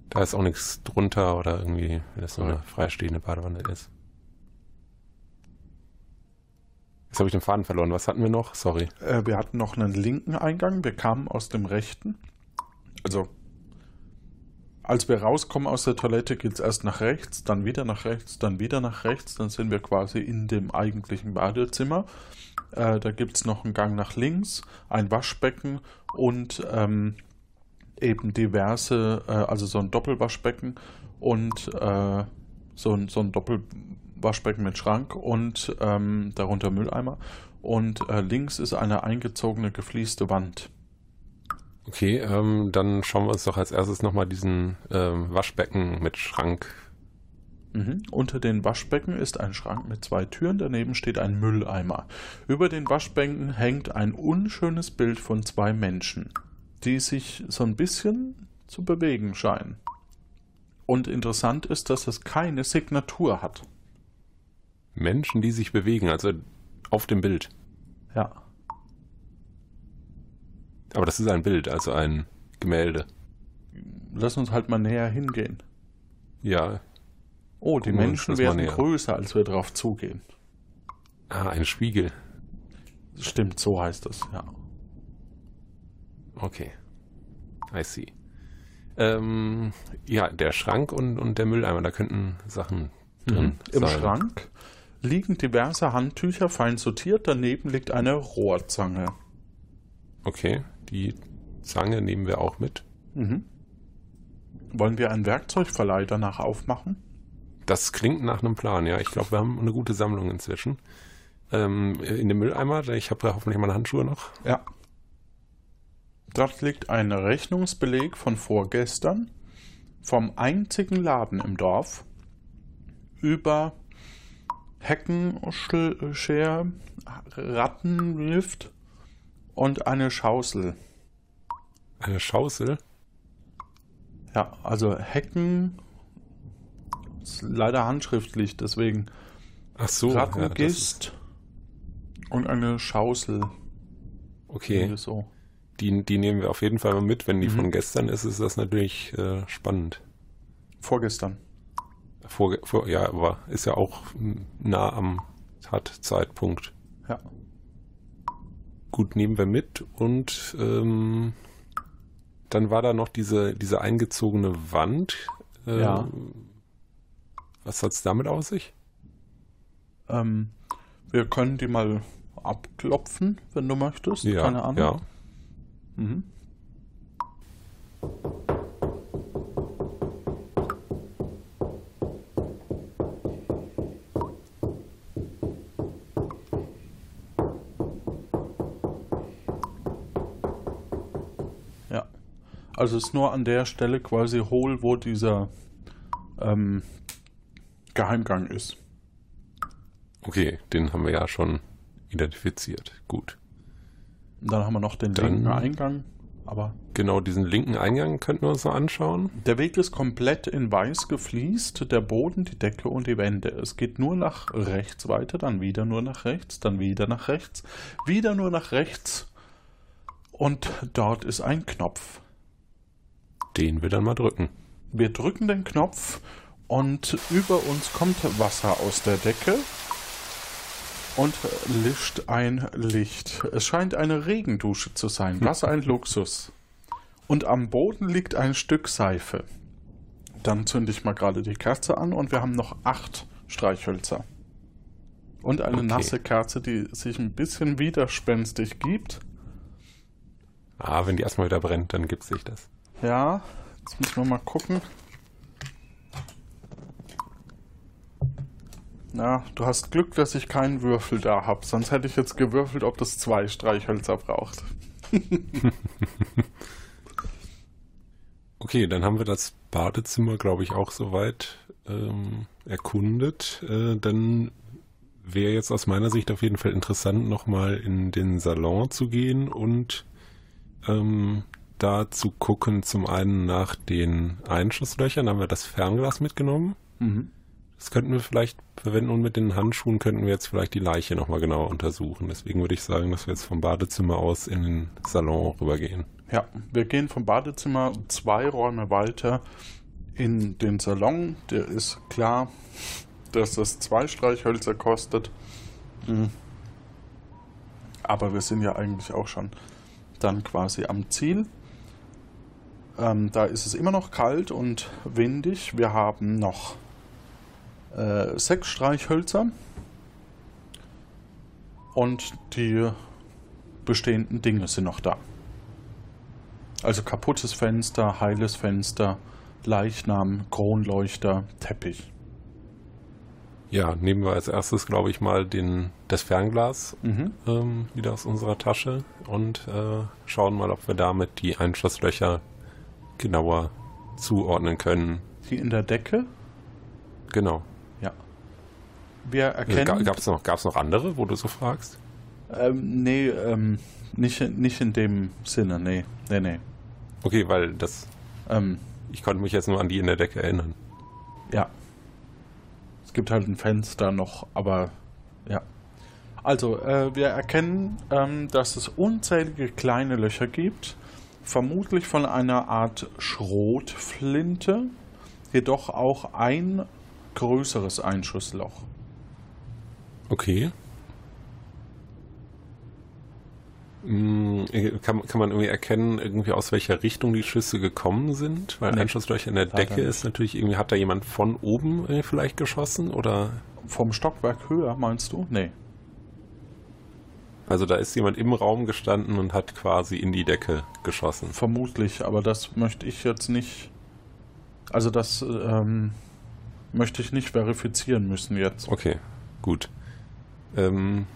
Da ist auch nichts drunter oder irgendwie, wenn das nur eine freistehende Badewanne ist. Jetzt habe ich den Faden verloren. Was hatten wir noch? Sorry. Äh, wir hatten noch einen linken Eingang. Wir kamen aus dem rechten. Also, als wir rauskommen aus der Toilette, geht es erst nach rechts, dann wieder nach rechts, dann wieder nach rechts. Dann sind wir quasi in dem eigentlichen Badezimmer. Äh, da gibt es noch einen Gang nach links, ein Waschbecken und ähm, eben diverse, äh, also so ein Doppelwaschbecken und äh, so, ein, so ein Doppelwaschbecken mit Schrank und ähm, darunter Mülleimer. Und äh, links ist eine eingezogene, geflieste Wand. Okay, ähm, dann schauen wir uns doch als erstes nochmal diesen ähm, Waschbecken mit Schrank. Mhm. Unter den Waschbecken ist ein Schrank mit zwei Türen, daneben steht ein Mülleimer. Über den Waschbänken hängt ein unschönes Bild von zwei Menschen, die sich so ein bisschen zu bewegen scheinen. Und interessant ist, dass es keine Signatur hat. Menschen, die sich bewegen, also auf dem Bild. Ja. Aber das ist ein Bild, also ein Gemälde. Lass uns halt mal näher hingehen. Ja. Oh, die Gucken Menschen das werden größer, als wir drauf zugehen. Ah, ein Spiegel. Stimmt, so heißt es, ja. Okay. I see. Ähm, ja, der Schrank und, und der Mülleimer, da könnten Sachen drin Im sein. Schrank liegen diverse Handtücher fein sortiert, daneben liegt eine Rohrzange. Okay, die Zange nehmen wir auch mit. Mhm. Wollen wir einen Werkzeugverleih danach aufmachen? Das klingt nach einem Plan, ja. Ich glaube, wir haben eine gute Sammlung inzwischen. Ähm, in dem Mülleimer, ich habe da hoffentlich meine Handschuhe noch. Ja. Dort liegt ein Rechnungsbeleg von vorgestern vom einzigen Laden im Dorf über Heckenschere, Rattenlift und eine Schausel. Eine Schausel? Ja, also Hecken ist leider handschriftlich, deswegen Ach so, ja, Rattengist und eine Schausel. okay. So. Die, die nehmen wir auf jeden Fall mal mit. Wenn die Mhm. von gestern ist, ist das natürlich äh, spannend. Vorgestern. Vor, vor, ja, aber ist ja auch nah am Tatzeitpunkt. Ja. Gut, nehmen wir mit und ähm, dann war da noch diese, diese eingezogene Wand. Äh, Ja. Was hat's damit auf sich? Ähm, wir können die mal abklopfen, wenn du möchtest. Ja, Keine Ahnung. ja. Mhm. Also es ist nur an der Stelle quasi hohl, wo dieser ähm, Geheimgang ist. Okay, den haben wir ja schon identifiziert. Gut. Und dann haben wir noch den Dann- linken Eingang. Aber Genau, diesen linken Eingang könnten wir uns noch anschauen. der Weg ist komplett in weiß gefliest. Der Boden, die Decke und die Wände. Es geht nur nach rechts weiter, dann wieder nur nach rechts, dann wieder nach rechts, wieder nur nach rechts. Und dort ist ein Knopf. Den wir dann mal drücken. Wir drücken den Knopf und über uns kommt Wasser aus der Decke und lischt ein Licht. Es scheint eine Regendusche zu sein. Was ein Luxus. Und am Boden liegt ein Stück Seife. Dann zünde ich mal gerade die Kerze an und wir haben noch acht Streichhölzer. Und eine Okay. nasse Kerze, die sich ein bisschen widerspenstig gibt. Ah, wenn die erstmal wieder brennt, dann gibt sich das. Ja, jetzt müssen wir mal gucken. Na, du hast Glück, dass ich keinen Würfel da habe. Sonst hätte ich jetzt gewürfelt, ob das zwei Streichhölzer braucht. Okay, dann haben wir das Badezimmer, glaube ich, auch soweit ähm, erkundet. Äh, dann wäre jetzt aus meiner Sicht auf jeden Fall interessant, nochmal in den Salon zu gehen und ähm, da zu gucken, zum einen nach den Einschusslöchern, haben wir das Fernglas mitgenommen. Mhm. Das könnten wir vielleicht verwenden und mit den Handschuhen könnten wir jetzt vielleicht die Leiche nochmal genauer untersuchen. Deswegen würde ich sagen, dass wir jetzt vom Badezimmer aus in den Salon rübergehen. Ja, wir gehen vom Badezimmer zwei Räume weiter in den Salon. Der ist klar, dass das zwei Streichhölzer kostet. Mhm. Aber wir sind ja eigentlich auch schon dann quasi am Ziel. Ähm, da ist es immer noch kalt und windig. Wir haben noch äh, sechs Streichhölzer und die bestehenden Dinge sind noch da. Also kaputtes Fenster, heiles Fenster, Leichnam, Kronleuchter, Teppich. Ja, nehmen wir als erstes, glaube ich, mal den, das Fernglas Mhm. ähm, wieder aus unserer Tasche und äh, schauen mal, ob wir damit die Einschusslöcher genauer zuordnen können. Die in der Decke? Genau. Ja. Wir erkennen. Gab es noch, gab's noch andere, wo du so fragst? ähm, nee, ähm, nicht, in- nicht in dem Sinne, nee. Nee, nee. Okay, weil das. Ähm, ich konnte mich jetzt nur an die in der Decke erinnern. Ja. Es gibt halt ein Fenster noch, aber ja. Also, äh, wir erkennen, ähm, dass es unzählige kleine Löcher gibt, vermutlich von einer Art Schrotflinte, jedoch auch ein größeres Einschussloch. Okay. Mm, Kann, kann man irgendwie erkennen, irgendwie aus welcher Richtung die Schüsse gekommen sind? Weil Nee. Einschusslöcher in der Decke ist natürlich irgendwie, hat da jemand von oben äh, vielleicht geschossen oder? Vom Stockwerk höher, meinst du? Nee. Also da ist jemand im Raum gestanden und hat quasi in die Decke geschossen. Vermutlich, aber das möchte ich jetzt nicht. Also, das ähm, möchte ich nicht verifizieren müssen jetzt. Okay, gut. Ähm,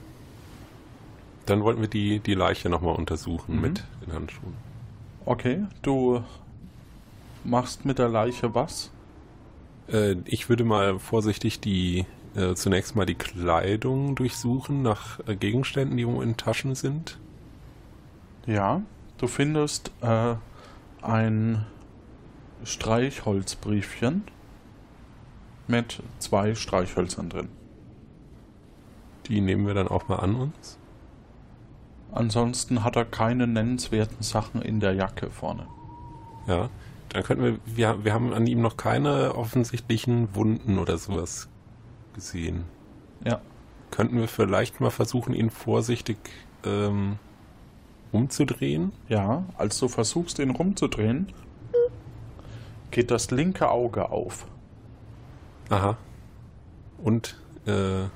dann wollten wir die, die Leiche nochmal untersuchen Mhm. mit den Handschuhen. Okay, du machst mit der Leiche was? Äh, ich würde mal vorsichtig die äh, zunächst mal die Kleidung durchsuchen nach äh, Gegenständen, die in Taschen sind. Ja, du findest äh, ein Streichholzbriefchen mit zwei Streichhölzern drin. Die nehmen wir dann auch mal an uns. Ansonsten hat er keine nennenswerten Sachen in der Jacke vorne. Ja, dann könnten wir, wir, wir haben an ihm noch keine offensichtlichen Wunden oder sowas gesehen. Ja. Könnten wir vielleicht mal versuchen, ihn vorsichtig ähm, umzudrehen? Ja, als du versuchst, ihn rumzudrehen, geht das linke Auge auf. Aha. Und äh,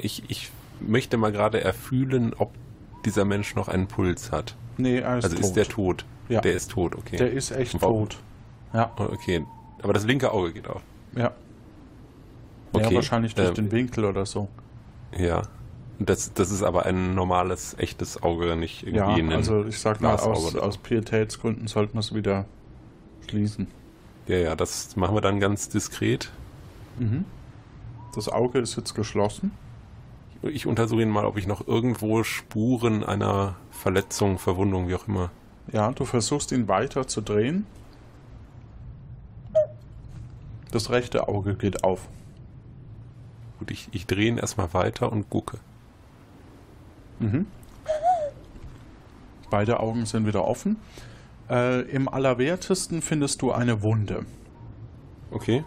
ich, ich möchte mal gerade erfühlen, ob dieser Mensch noch einen Puls hat. Nee, er ist also tot. ist der tot? Ja. Der ist tot, okay. Der ist echt Warum? tot. Ja. Okay, aber das linke Auge geht auf. Ja. Okay. Ja, wahrscheinlich durch ähm, den Winkel oder so. Ja. Das, das ist aber ein normales, echtes Auge, nicht irgendwie Ja, ein also ich sag mal, aus, aus Pietätsgründen sollten wir es wieder schließen. Ja, ja, das machen wir dann ganz diskret. Mhm. Das Auge ist jetzt geschlossen. Ich untersuche ihn mal, ob ich noch irgendwo Spuren einer Verletzung, Verwundung, wie auch immer. Ja, du versuchst ihn weiter zu drehen. Das rechte Auge geht auf. Gut, ich, ich drehe ihn erstmal weiter und gucke. Mhm. Beide Augen sind wieder offen. Äh, Im Allerwertesten findest du eine Wunde. Okay.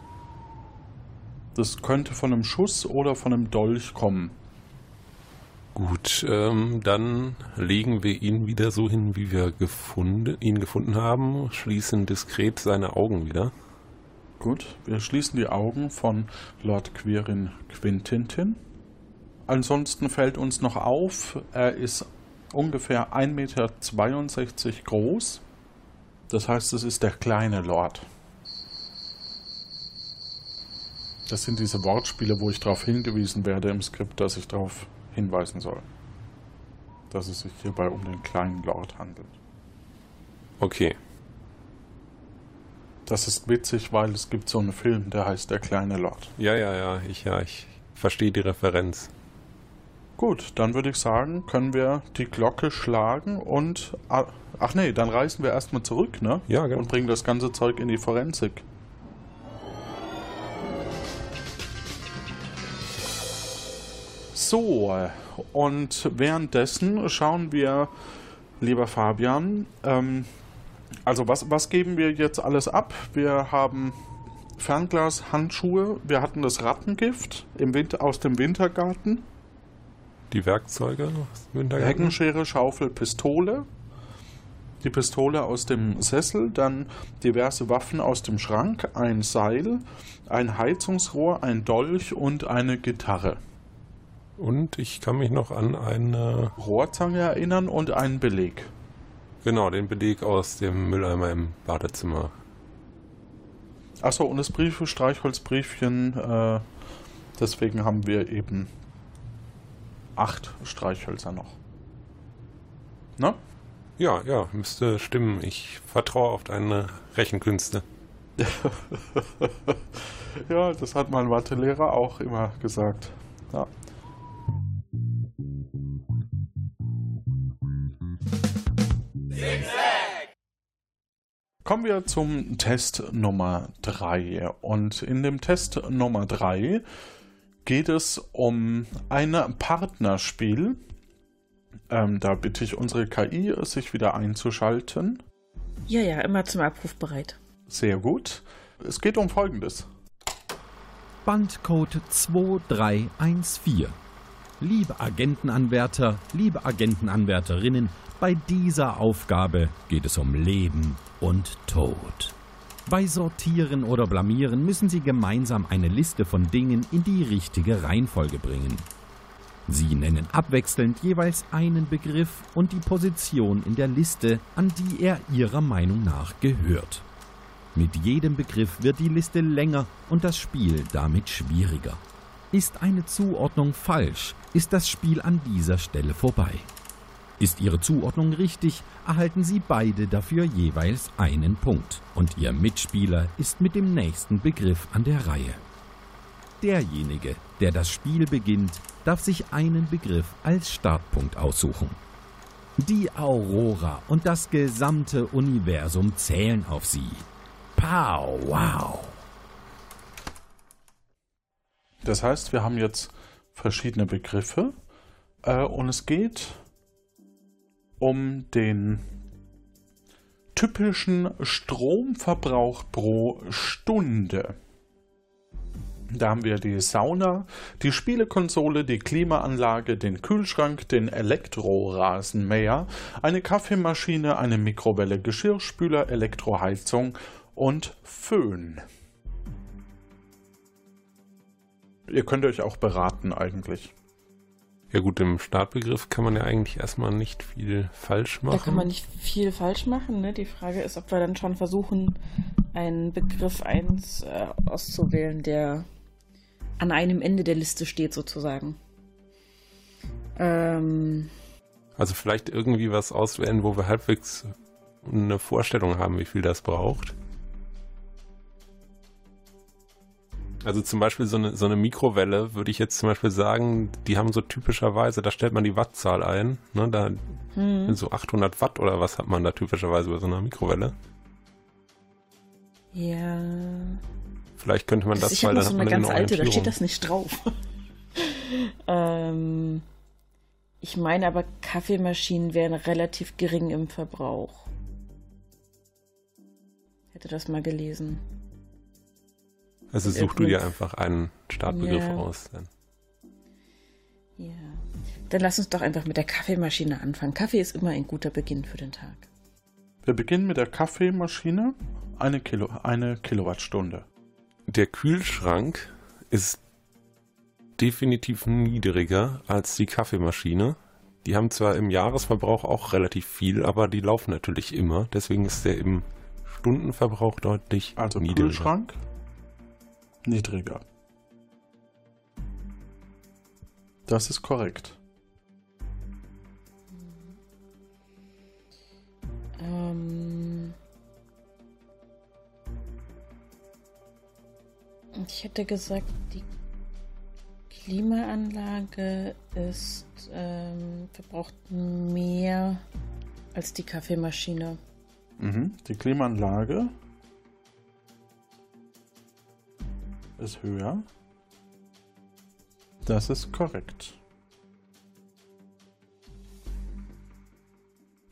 Das könnte von einem Schuss oder von einem Dolch kommen. Gut, ähm, dann legen wir ihn wieder so hin, wie wir gefunden, ihn gefunden haben, schließen diskret seine Augen wieder. Gut, wir schließen die Augen von Lord Quirin Quintintin. Ansonsten fällt uns noch auf, er ist ungefähr 1,62 Meter groß. Das heißt, es ist der kleine Lord. Das sind diese Wortspiele, wo ich darauf hingewiesen werde im Skript, dass ich darauf hinweisen soll. Dass es sich hierbei um den kleinen Lord handelt. Okay. Das ist witzig, weil es gibt so einen Film, der heißt Der kleine Lord. Ja, ja, ja, ich, ja, ich verstehe die Referenz. Gut, dann würde ich sagen, können wir die Glocke schlagen und. ah, Ach nee, dann reisen wir erstmal zurück, ne? Ja, genau. Und bringen das ganze Zeug in die Forensik. So, und währenddessen schauen wir, lieber Fabian, ähm, also was, was geben wir jetzt alles ab? Wir haben Fernglas, Handschuhe, wir hatten das Rattengift im Winter, aus dem Wintergarten. Die Werkzeuge aus dem Wintergarten? Heckenschere, Schaufel, Pistole. Die Pistole aus dem Sessel, dann diverse Waffen aus dem Schrank, ein Seil, ein Heizungsrohr, ein Dolch und eine Gitarre. Und ich kann mich noch an eine. Rohrzange erinnern und einen Beleg. Genau, den Beleg aus dem Mülleimer im Badezimmer. Achso, und das Briefe, Streichholzbriefchen, äh, deswegen haben wir eben acht Streichhölzer noch. Ne? Ja, ja, müsste stimmen. Ich vertraue auf deine Rechenkünste. ja, das hat mein Mathelehrer auch immer gesagt. Ja. Kommen wir zum Test Nummer 3. Und in dem Test Nummer 3 geht es um ein Partnerspiel. Ähm, da bitte ich unsere KI, sich wieder einzuschalten. Ja, ja, immer zum Abruf bereit. Sehr gut. Es geht um Folgendes. Bandcode 2314. Liebe Agentenanwärter, liebe Agentenanwärterinnen, bei dieser Aufgabe geht es um Leben und Tod. Bei Sortieren oder Blamieren müssen Sie gemeinsam eine Liste von Dingen in die richtige Reihenfolge bringen. Sie nennen abwechselnd jeweils einen Begriff und die Position in der Liste, an die er Ihrer Meinung nach gehört. Mit jedem Begriff wird die Liste länger und das Spiel damit schwieriger. Ist eine Zuordnung falsch, ist das Spiel an dieser Stelle vorbei. Ist Ihre Zuordnung richtig, erhalten Sie beide dafür jeweils einen Punkt und Ihr Mitspieler ist mit dem nächsten Begriff an der Reihe. Derjenige, der das Spiel beginnt, darf sich einen Begriff als Startpunkt aussuchen. Die Aurora und das gesamte Universum zählen auf Sie. Pow, wow! Das heißt, wir haben jetzt verschiedene Begriffe äh, und es geht um den typischen Stromverbrauch pro Stunde. Da haben wir die Sauna, die Spielekonsole, die Klimaanlage, den Kühlschrank, den Elektrorasenmäher, eine Kaffeemaschine, eine Mikrowelle, Geschirrspüler, Elektroheizung und Föhn. Ihr könnt euch auch beraten eigentlich. Ja gut, im Startbegriff kann man ja eigentlich erstmal nicht viel falsch machen. Da kann man nicht viel falsch machen. Ne? Die Frage ist, ob wir dann schon versuchen, einen Begriff 1 äh, auszuwählen, der an einem Ende der Liste steht sozusagen. Ähm, Also vielleicht irgendwie was auswählen, wo wir halbwegs eine Vorstellung haben, wie viel das braucht. Also zum Beispiel so eine, so eine Mikrowelle würde ich jetzt zum Beispiel sagen, die haben so typischerweise, da stellt man die Wattzahl ein. Ne, da hm. so 800 Watt oder was hat man da typischerweise bei so einer Mikrowelle. Ja. Vielleicht könnte man das, habe weil dann so hat eine man ganz eine alte, da steht das nicht drauf. ähm, ich meine aber, Kaffeemaschinen wären relativ gering im Verbrauch. Hätte das mal gelesen. Also Und such du dir einfach einen Startbegriff Ja. aus. Dann. Ja. Dann lass uns doch einfach mit der Kaffeemaschine anfangen. Kaffee ist immer ein guter Beginn für den Tag. Wir beginnen mit der Kaffeemaschine. Eine, Kilo, eine Kilowattstunde. Der Kühlschrank ist definitiv niedriger als die Kaffeemaschine. Die haben zwar im Jahresverbrauch auch relativ viel, aber die laufen natürlich immer. Deswegen ist der im Stundenverbrauch deutlich Also niedriger. Kühlschrank niedriger. Das ist korrekt. Ähm, ich hätte gesagt, die Klimaanlage ist ähm, verbraucht mehr als die Kaffeemaschine. Mhm. Die Klimaanlage ist höher. Das ist korrekt.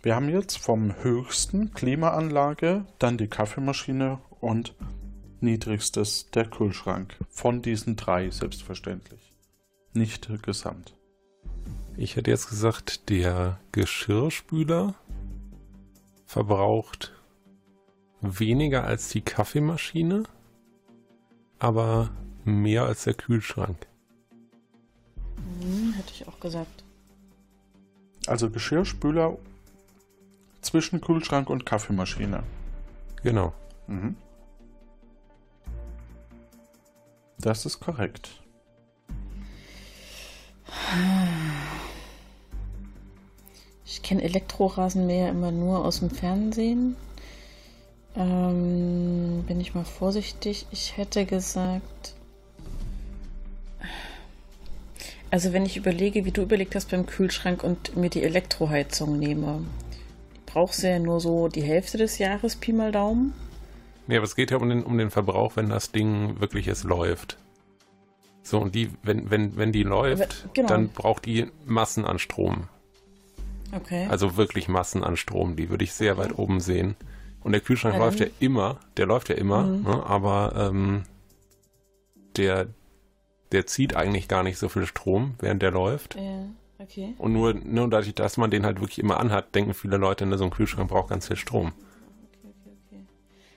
Wir haben jetzt vom höchsten Klimaanlage, dann die Kaffeemaschine und niedrigstes der Kühlschrank. Von diesen drei selbstverständlich. Nicht gesamt. Ich hätte jetzt gesagt, der Geschirrspüler verbraucht weniger als die Kaffeemaschine, aber mehr als der Kühlschrank. Hm, hätte ich auch gesagt. Also Geschirrspüler zwischen Kühlschrank und Kaffeemaschine. Genau. Mhm. Das ist korrekt. Ich kenne Elektrorasenmäher immer nur aus dem Fernsehen. Ähm, bin ich mal vorsichtig. Ich hätte gesagt. Also wenn ich überlege, wie du überlegt hast beim Kühlschrank und mir die Elektroheizung nehme, brauchst du ja nur so die Hälfte des Jahres, Pi mal Daumen. Nee, aber es geht ja um den, um den Verbrauch, wenn das Ding wirklich es läuft. So, und die, wenn, wenn, wenn die läuft, genau. dann braucht die Massen an Strom. Okay. Also wirklich Massen an Strom. Die würde ich sehr weit oben sehen. Und der Kühlschrank Na läuft ja immer, der läuft ja immer, Mhm. ne, aber ähm, der, der zieht eigentlich gar nicht so viel Strom, während der läuft. Ja, okay. Und nur, nur dadurch, dass man den halt wirklich immer anhat, denken viele Leute, ne, so ein Kühlschrank braucht ganz viel Strom.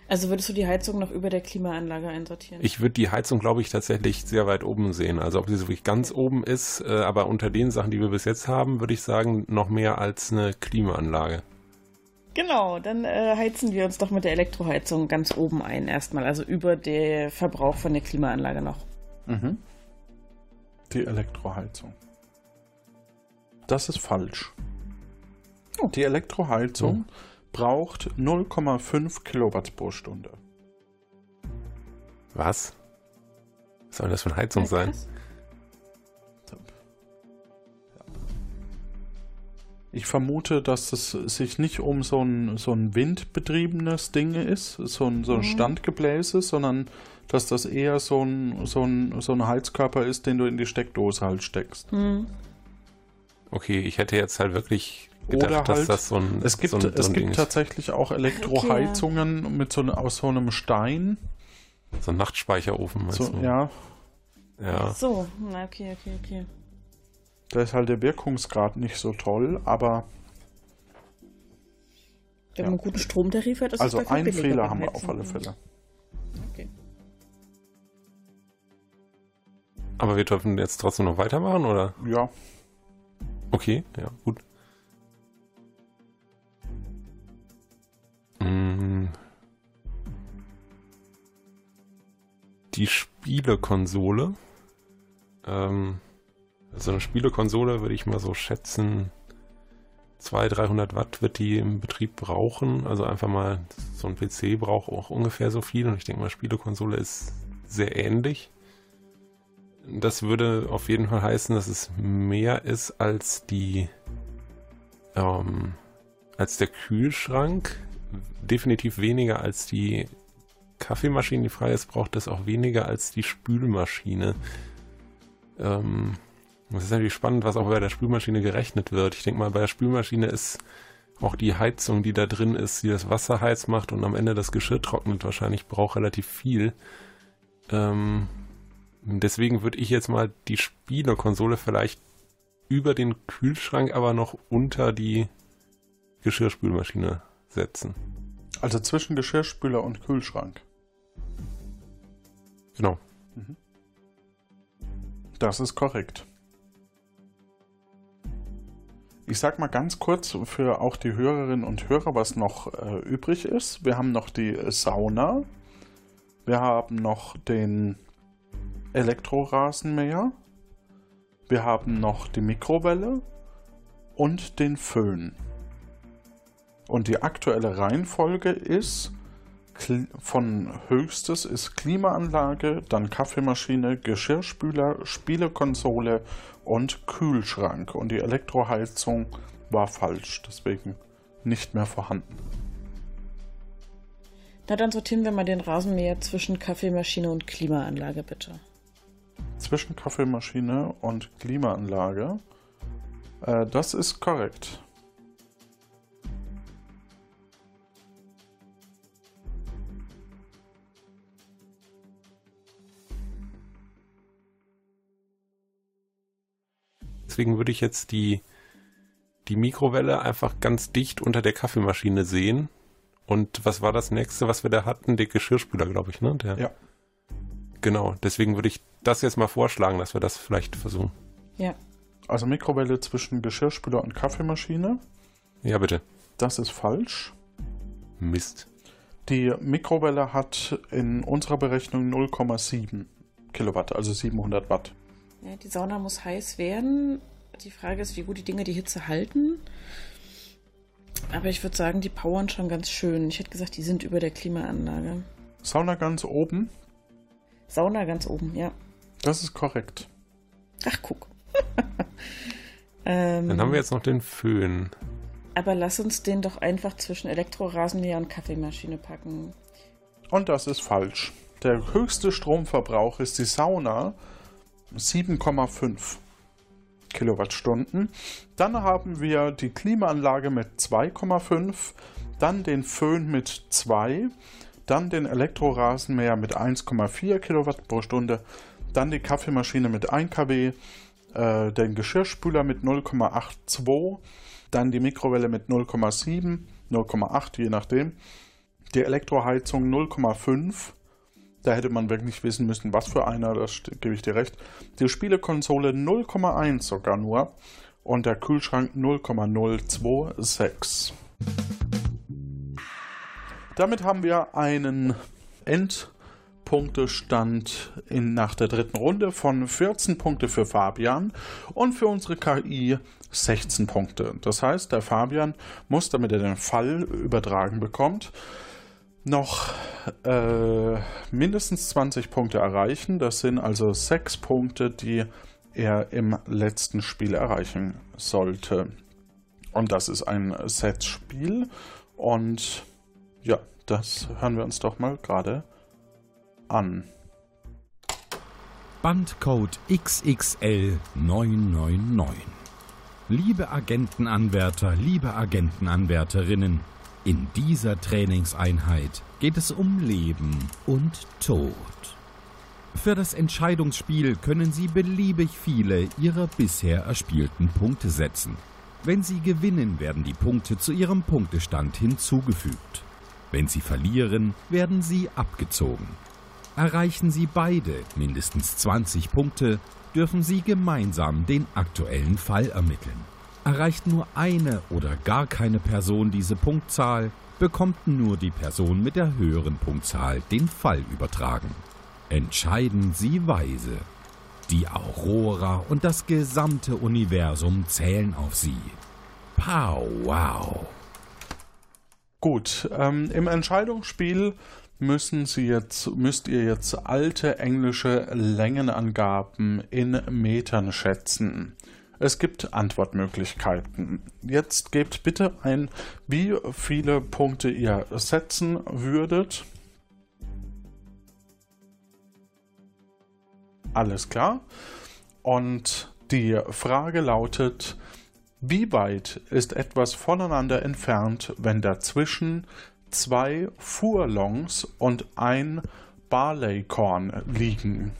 Also würdest du die Heizung noch über der Klimaanlage einsortieren? Ich würde die Heizung, glaube ich, tatsächlich sehr weit oben sehen. Also ob sie so wirklich ganz oben ist, äh, aber unter den Sachen, die wir bis jetzt haben, würde ich sagen, noch mehr als eine Klimaanlage. Genau, dann äh, heizen wir uns doch mit der Elektroheizung ganz oben ein erstmal, also über den Verbrauch von der Klimaanlage noch. Mhm. Die Elektroheizung. Das ist falsch. Die Elektroheizung braucht 0,5 Kilowatt pro Stunde. Was? Was soll das für eine Heizung sein? Ich vermute, dass es sich nicht um so ein, so ein windbetriebenes Ding ist, so ein, so ein Mhm. Standgebläse, sondern dass das eher so ein, so, ein, so ein Heizkörper ist, den du in die Steckdose halt steckst. Hm. Okay, ich hätte jetzt halt wirklich gedacht, Oder dass halt, das so ein, es gibt, so ein, so es ein Ding gibt ist. tatsächlich auch Elektroheizungen mit so, ne- aus so einem Stein. So ein Nachtspeicherofen, meinst So, du? ja, Ja. So, na okay, okay, okay. Da ist halt der Wirkungsgrad nicht so toll, aber Wenn Ja. man einen guten Stromtarif hat, ist also es einen Fehler haben wir auf alle Fälle. Okay. Aber wir dürfen jetzt trotzdem noch weitermachen, oder? Ja, Okay, ja, gut. Mm. Die Spielekonsole. Ähm, So eine Spielekonsole würde ich mal so schätzen, 200, 300 Watt wird die im Betrieb brauchen. Also einfach mal, so ein PC braucht auch ungefähr so viel und ich denke mal, Spielekonsole ist sehr ähnlich. Das würde auf jeden Fall heißen, dass es mehr ist als die, ähm, als der Kühlschrank. Definitiv weniger als die Kaffeemaschine, die frei ist, braucht es auch weniger als die Spülmaschine. Ähm, das ist natürlich spannend, was auch bei der Spülmaschine gerechnet wird. Ich denke mal, bei der Spülmaschine ist auch die Heizung, die da drin ist, die das Wasser heiß macht und am Ende das Geschirr trocknet, wahrscheinlich braucht relativ viel. Ähm, deswegen würde ich jetzt mal die Spielekonsole vielleicht über den Kühlschrank, aber noch unter die Geschirrspülmaschine setzen. Also zwischen Geschirrspüler und Kühlschrank. Genau. Das ist korrekt. Ich sag mal ganz kurz für auch die Hörerinnen und Hörer, was noch äh, übrig ist. Wir haben noch die Sauna. Wir haben noch den Elektrorasenmäher. Wir haben noch die Mikrowelle und den Föhn. Und die aktuelle Reihenfolge ist von höchstes ist Klimaanlage, dann Kaffeemaschine, Geschirrspüler, Spielekonsole und Kühlschrank. Und die Elektroheizung war falsch, deswegen nicht mehr vorhanden. Na, dann sortieren wir mal den Rasenmäher zwischen Kaffeemaschine und Klimaanlage, bitte. Zwischen Kaffeemaschine und Klimaanlage. Äh, das ist korrekt. Deswegen würde ich jetzt die, die Mikrowelle einfach ganz dicht unter der Kaffeemaschine sehen. Und was war das nächste, was wir da hatten? Der Geschirrspüler, glaube ich, ne? Der, Ja. Genau, deswegen würde ich das jetzt mal vorschlagen, dass wir das vielleicht versuchen. Ja. Also Mikrowelle zwischen Geschirrspüler und Kaffeemaschine. Ja, bitte. Das ist falsch. Mist. Die Mikrowelle hat in unserer Berechnung 0,7 Kilowatt, also 700 Watt. Ja. Die Sauna muss heiß werden. Die Frage ist, wie gut die Dinge die Hitze halten. Aber ich würde sagen, die powern schon ganz schön. Ich hätte gesagt, die sind über der Klimaanlage. Sauna ganz oben, Sauna ganz oben, ja. das ist korrekt. Ach, guck. ähm, Dann haben wir jetzt noch den Föhn. aber lass uns den doch einfach zwischen Elektrorasenmäher und Kaffeemaschine packen. Und das ist falsch. Der höchste Stromverbrauch ist die Sauna, 7,5 Kilowattstunden. Dann haben wir die Klimaanlage mit 2,5, dann den Föhn mit 2, dann den Elektrorasenmäher mit 1,4 Kilowatt pro Stunde, dann die Kaffeemaschine mit 1 kW, äh, den Geschirrspüler mit 0,82, dann die Mikrowelle mit 0,7, 0,8 je nachdem, die Elektroheizung 0,5. Da hätte man wirklich wissen müssen, was für einer, das gebe ich dir recht. Die Spielekonsole 0,1 sogar nur und der Kühlschrank 0,026. Damit haben wir einen Endpunktestand in, nach der dritten Runde von 14 Punkte für Fabian und für unsere KI 16 Punkte. Das heißt, der Fabian muss, damit er den Fall übertragen bekommt, noch äh, mindestens 20 Punkte erreichen. Das sind also sechs Punkte, die er im letzten Spiel erreichen sollte. Und das ist ein Set-Spiel. Und ja, das hören wir uns doch mal gerade an. Bandcode XXL 999. Liebe Agentenanwärter, liebe Agentenanwärterinnen, in dieser Trainingseinheit geht es um Leben und Tod. Für das Entscheidungsspiel können Sie beliebig viele Ihrer bisher erspielten Punkte setzen. Wenn Sie gewinnen, werden die Punkte zu Ihrem Punktestand hinzugefügt. Wenn Sie verlieren, werden sie abgezogen. Erreichen Sie beide mindestens 20 Punkte, dürfen Sie gemeinsam den aktuellen Fall ermitteln. Erreicht nur eine oder gar keine Person diese Punktzahl, bekommt nur die Person mit der höheren Punktzahl den Fall übertragen. Entscheiden Sie weise. Die Aurora und das gesamte Universum zählen auf sie. Pow, wow. Gut, ähm, im Entscheidungsspiel müssen Sie jetzt, müsst ihr jetzt alte englische Längenangaben in Metern schätzen. Es gibt Antwortmöglichkeiten. Jetzt gebt bitte ein, wie viele Punkte ihr setzen würdet. Alles klar. Und die Frage lautet, wie weit ist etwas voneinander entfernt, wenn dazwischen zwei Furlongs und ein Barleykorn liegen?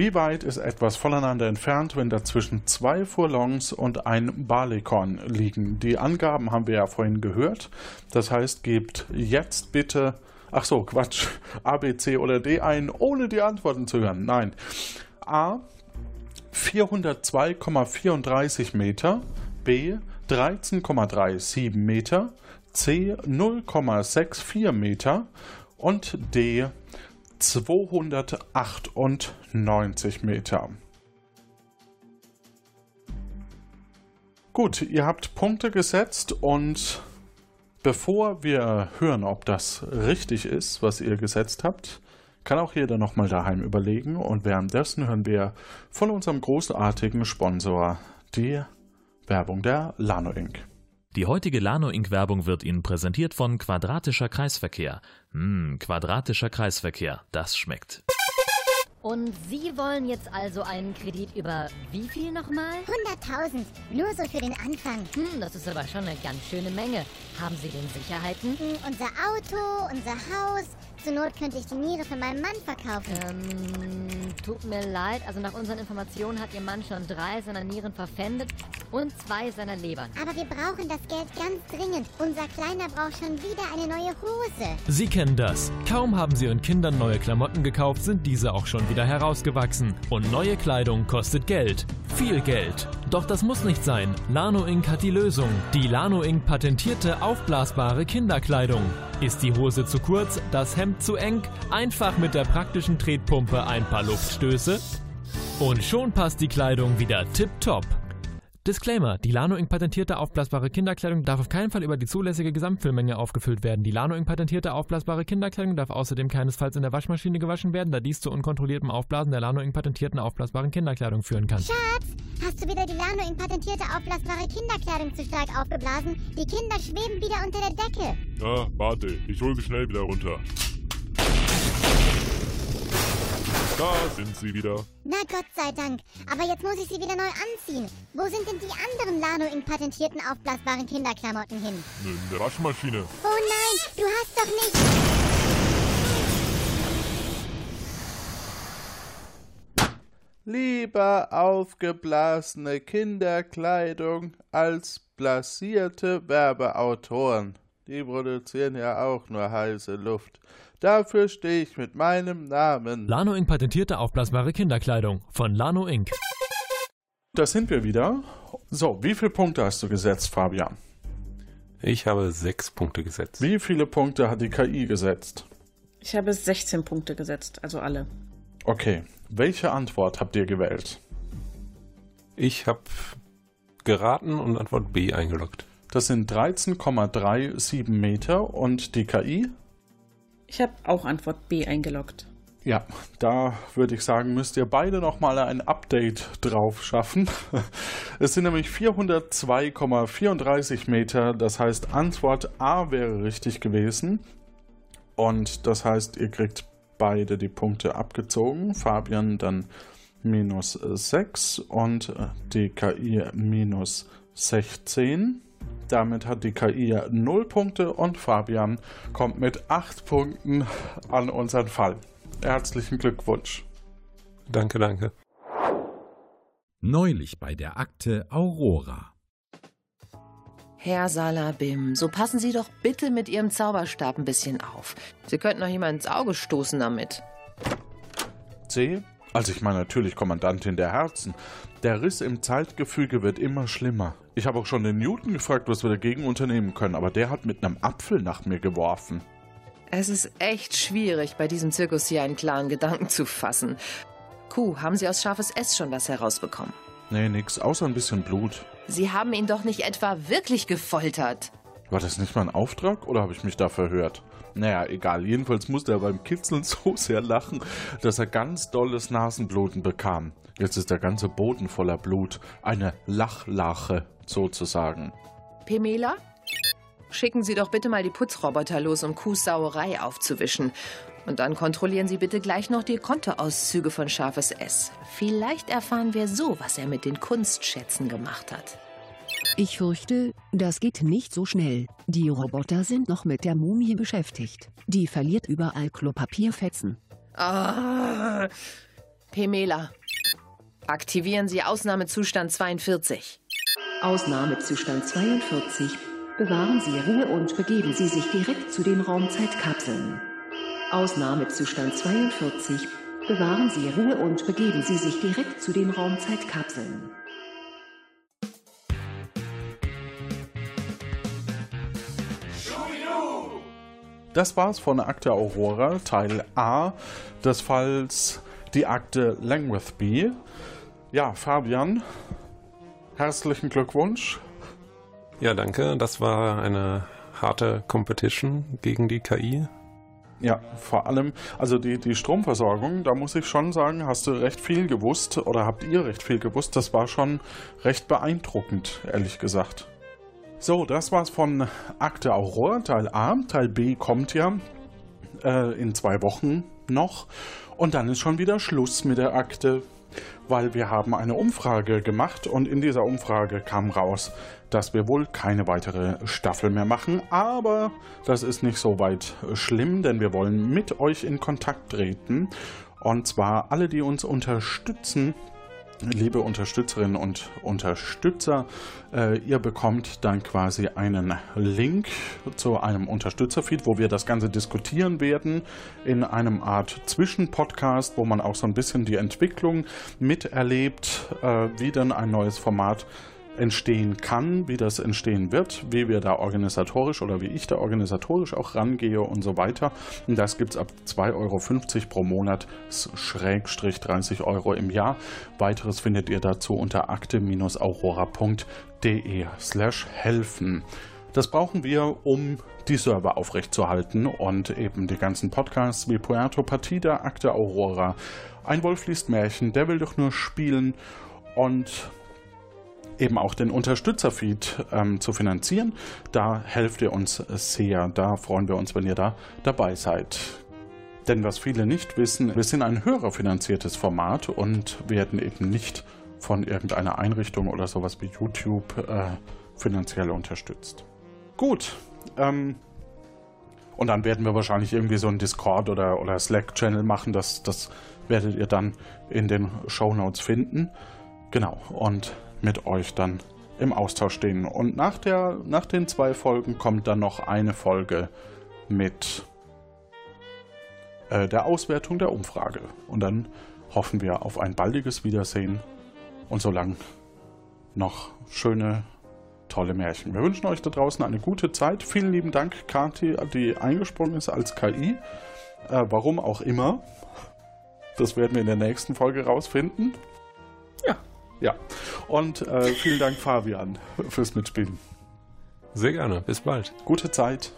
Wie weit ist etwas voneinander entfernt, wenn dazwischen zwei Furlongs und ein Barleykorn liegen? Die Angaben haben wir ja vorhin gehört. Das heißt, gebt jetzt bitte, ach so, Quatsch, A, B, C oder D ein, ohne die Antworten zu hören. Nein. A 402,34 Meter, B 13,37 Meter, C 0,64 Meter und D 298 Meter. Gut, ihr habt Punkte gesetzt und bevor wir hören, ob das richtig ist, was ihr gesetzt habt, kann auch jeder nochmal daheim überlegen und währenddessen hören wir von unserem großartigen Sponsor die Werbung der Lano Inc. Die heutige Lano Inc. Werbung wird Ihnen präsentiert von Quadratischer Kreisverkehr. Hm, quadratischer Kreisverkehr, das schmeckt. Und Sie wollen jetzt also einen Kredit über wie viel nochmal? 100.000, nur so für den Anfang. Hm, das ist aber schon eine ganz schöne Menge. Haben Sie denn Sicherheiten? Hm, unser Auto, unser Haus. Zur Not könnte ich die Niere für meinen Mann verkaufen. Ähm, tut mir leid. Also nach unseren Informationen hat Ihr Mann schon drei seiner Nieren verpfändet und zwei seiner Lebern. Aber wir brauchen das Geld ganz dringend. Unser Kleiner braucht schon wieder eine neue Hose. Sie kennen das. Kaum haben Sie Ihren Kindern neue Klamotten gekauft, sind diese auch schon wieder herausgewachsen. Und neue Kleidung kostet Geld. Viel Geld. Doch das muss nicht sein. Lano Inc. hat die Lösung. Die Lano Inc. patentierte aufblasbare Kinderkleidung. Ist die Hose zu kurz, das Hemd zu eng, einfach mit der praktischen Tretpumpe ein paar Luftstöße und schon passt die Kleidung wieder tipptopp. Disclaimer: Die Lano Inc. patentierte aufblasbare Kinderkleidung darf auf keinen Fall über die zulässige Gesamtfüllmenge aufgefüllt werden. Die Lano Inc. patentierte aufblasbare Kinderkleidung darf außerdem keinesfalls in der Waschmaschine gewaschen werden, da dies zu unkontrolliertem Aufblasen der Lano Inc. patentierten aufblasbaren Kinderkleidung führen kann. Schatz, hast du wieder die Lano Inc. patentierte aufblasbare Kinderkleidung zu stark aufgeblasen? Die Kinder schweben wieder unter der Decke. Ah, warte, ich hole sie schnell wieder runter. Da sind sie wieder. Na Gott sei Dank. Aber jetzt muss ich sie wieder neu anziehen. Wo sind denn die anderen Lano Inc. patentierten aufblasbaren Kinderklamotten hin? In der Waschmaschine. Oh nein, du hast doch nicht... Lieber aufgeblasene Kinderkleidung als blasierte Werbeautoren. Die produzieren ja auch nur heiße Luft. Dafür stehe ich mit meinem Namen. Lano Inc. patentierte aufblasbare Kinderkleidung von Lano Inc. Da sind wir wieder. So, wie viele Punkte hast du gesetzt, Fabian? Ich habe sechs Punkte gesetzt. Wie viele Punkte hat die KI gesetzt? Ich habe 16 Punkte gesetzt, also alle. Okay, welche Antwort habt ihr gewählt? Ich habe geraten und Antwort B eingeloggt. Das sind 13,37 Meter und die KI? Ich habe auch Antwort B eingeloggt. Ja, da würde ich sagen, müsst ihr beide nochmal ein Update drauf schaffen. Es sind nämlich 402,34 Meter, das heißt Antwort A wäre richtig gewesen. Und das heißt, ihr kriegt beide die Punkte abgezogen. Fabian dann minus 6 und die KI minus 16. Damit hat die KI 0 Punkte und Fabian kommt mit 8 Punkten an unseren Fall. Herzlichen Glückwunsch. Danke, danke. Neulich bei der Akte Aurora. Herr Salabim, so passen Sie doch bitte mit Ihrem Zauberstab ein bisschen auf. Sie könnten doch jemand ins Auge stoßen damit. C. Also ich meine natürlich Kommandantin der Herzen. Der Riss im Zeitgefüge wird immer schlimmer. Ich habe auch schon den Newton gefragt, was wir dagegen unternehmen können, aber der hat mit einem Apfel nach mir geworfen. Es ist echt schwierig, bei diesem Zirkus hier einen klaren Gedanken zu fassen. Kuh, haben Sie aus scharfes S schon was herausbekommen? Nee, nix, außer ein bisschen Blut. Sie haben ihn doch nicht etwa wirklich gefoltert. War das nicht mein Auftrag oder habe ich mich da verhört? Naja, egal. Jedenfalls musste er beim Kitzeln so sehr lachen, dass er ganz dolles Nasenbluten bekam. Jetzt ist der ganze Boden voller Blut. Eine Lachlache sozusagen. Pemela? Schicken Sie doch bitte mal die Putzroboter los, um Kuhs Sauerei aufzuwischen. Und dann kontrollieren Sie bitte gleich noch die Kontoauszüge von Scharfes S. Vielleicht erfahren wir so, was er mit den Kunstschätzen gemacht hat. Ich fürchte, das geht nicht so schnell. Die Roboter sind noch mit der Mumie beschäftigt. Die verliert überall Klopapierfetzen. Ah. Pemela, aktivieren Sie Ausnahmezustand 42. Ausnahmezustand 42. Bewahren Sie Ruhe und begeben Sie sich direkt zu den Raumzeitkapseln. Ausnahmezustand 42. Bewahren Sie Ruhe und begeben Sie sich direkt zu den Raumzeitkapseln. Das war's von Akte Aurora, Teil A des Falls die Akte Langworthby. Ja, Fabian, herzlichen Glückwunsch. Ja, danke. Das war eine harte Competition gegen die KI. Ja, vor allem, also die, die Stromversorgung, da muss ich schon sagen, hast du recht viel gewusst oder habt ihr recht viel gewusst. Das war schon recht beeindruckend, ehrlich gesagt. So, das war's von Akte Aurora, Teil A. Teil B kommt ja äh, in zwei Wochen noch. Und dann ist schon wieder Schluss mit der Akte, weil wir haben eine Umfrage gemacht und in dieser Umfrage kam raus, dass wir wohl keine weitere Staffel mehr machen. Aber das ist nicht so weit schlimm, denn wir wollen mit euch in Kontakt treten. Und zwar alle, die uns unterstützen liebe Unterstützerinnen und Unterstützer, äh, ihr bekommt dann quasi einen Link zu einem Unterstützerfeed, wo wir das Ganze diskutieren werden in einem Art Zwischenpodcast, wo man auch so ein bisschen die Entwicklung miterlebt, äh, wie denn ein neues Format entstehen kann, wie das entstehen wird, wie wir da organisatorisch oder wie ich da organisatorisch auch rangehe und so weiter. Und das gibt es ab 2,50 Euro pro Monat, Schrägstrich 30 Euro im Jahr. Weiteres findet ihr dazu unter akte-aurora.de slash helfen. Das brauchen wir, um die Server aufrechtzuerhalten und eben die ganzen Podcasts wie Puerto Partida, Akte Aurora, Ein Wolf liest Märchen, Der will doch nur spielen und eben auch den Unterstützerfeed ähm, zu finanzieren. Da helft ihr uns sehr. Da freuen wir uns, wenn ihr da dabei seid. Denn was viele nicht wissen, wir sind ein hörerfinanziertes Format und werden eben nicht von irgendeiner Einrichtung oder sowas wie YouTube äh, finanziell unterstützt. Gut. Ähm, und dann werden wir wahrscheinlich irgendwie so einen Discord oder, oder Slack-Channel machen. Das, das werdet ihr dann in den Show Notes finden. Genau. Und mit euch dann im Austausch stehen. Und nach, der, nach den zwei Folgen kommt dann noch eine Folge mit äh, der Auswertung der Umfrage. Und dann hoffen wir auf ein baldiges Wiedersehen und solange noch schöne, tolle Märchen. Wir wünschen euch da draußen eine gute Zeit. Vielen lieben Dank, Kati, die eingesprungen ist als KI. Äh, warum auch immer. Das werden wir in der nächsten Folge rausfinden. Ja. Und äh, vielen Dank, Fabian, fürs Mitspielen. Sehr gerne. Bis bald. Gute Zeit.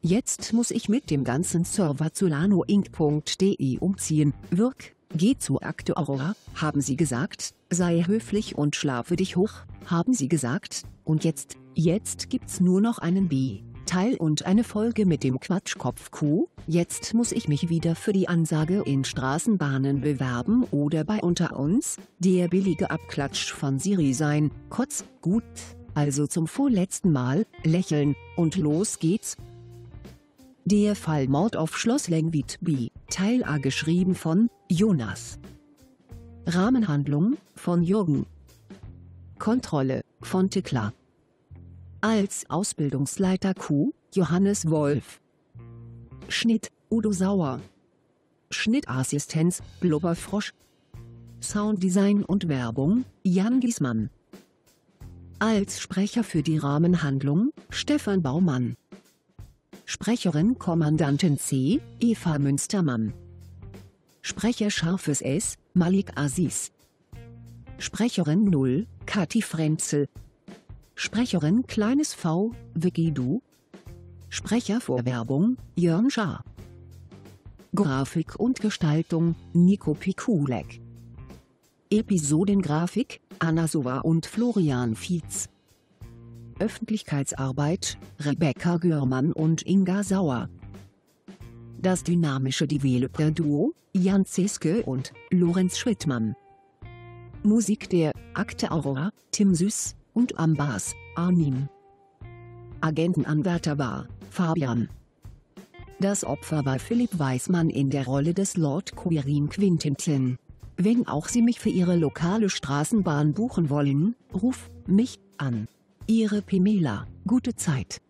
Jetzt muss ich mit dem ganzen Server zu lanoinc.de umziehen. Wirk, geh zu Akte Aurora, haben sie gesagt, sei höflich und schlafe dich hoch, haben sie gesagt, und jetzt, jetzt gibt's nur noch einen B. Teil und eine Folge mit dem Quatschkopf Q. Jetzt muss ich mich wieder für die Ansage in Straßenbahnen bewerben oder bei Unter uns, der billige Abklatsch von Siri sein. Kotz, gut. Also zum vorletzten Mal, lächeln, und los geht's. Der Fall Mord auf Schloss Lengwitby, Teil A geschrieben von Jonas. Rahmenhandlung von Jürgen. Kontrolle von Tekla. Als Ausbildungsleiter Q, Johannes Wolf. Schnitt, Udo Sauer. Schnittassistenz, Blubberfrosch. Sounddesign und Werbung, Jan Giesmann. Als Sprecher für die Rahmenhandlung, Stefan Baumann. Sprecherin Kommandantin C, Eva Münstermann. Sprecher Scharfes S, Malik Aziz. Sprecherin 0, Kati Frenzel. Sprecherin Kleines V, Vicky Du. Sprecher vor Werbung, Jörn Schaar. Grafik und Gestaltung, Nico Pikulek. Episodengrafik, Anna Sova und Florian Fietz. Öffentlichkeitsarbeit, Rebecca Görmann und Inga Sauer. Das dynamische Developer-Duo, Jan Zeske und Lorenz Schrittmann. Musik der Akte Aurora, Tim Süß und am Bass, Armin. Agentenanwärter war Fabian. Das Opfer war Philipp Weismann in der Rolle des Lord Quirin Quintintin. Wenn auch Sie mich für Ihre lokale Straßenbahn buchen wollen, ruf mich an. Ihre Pimela, gute Zeit.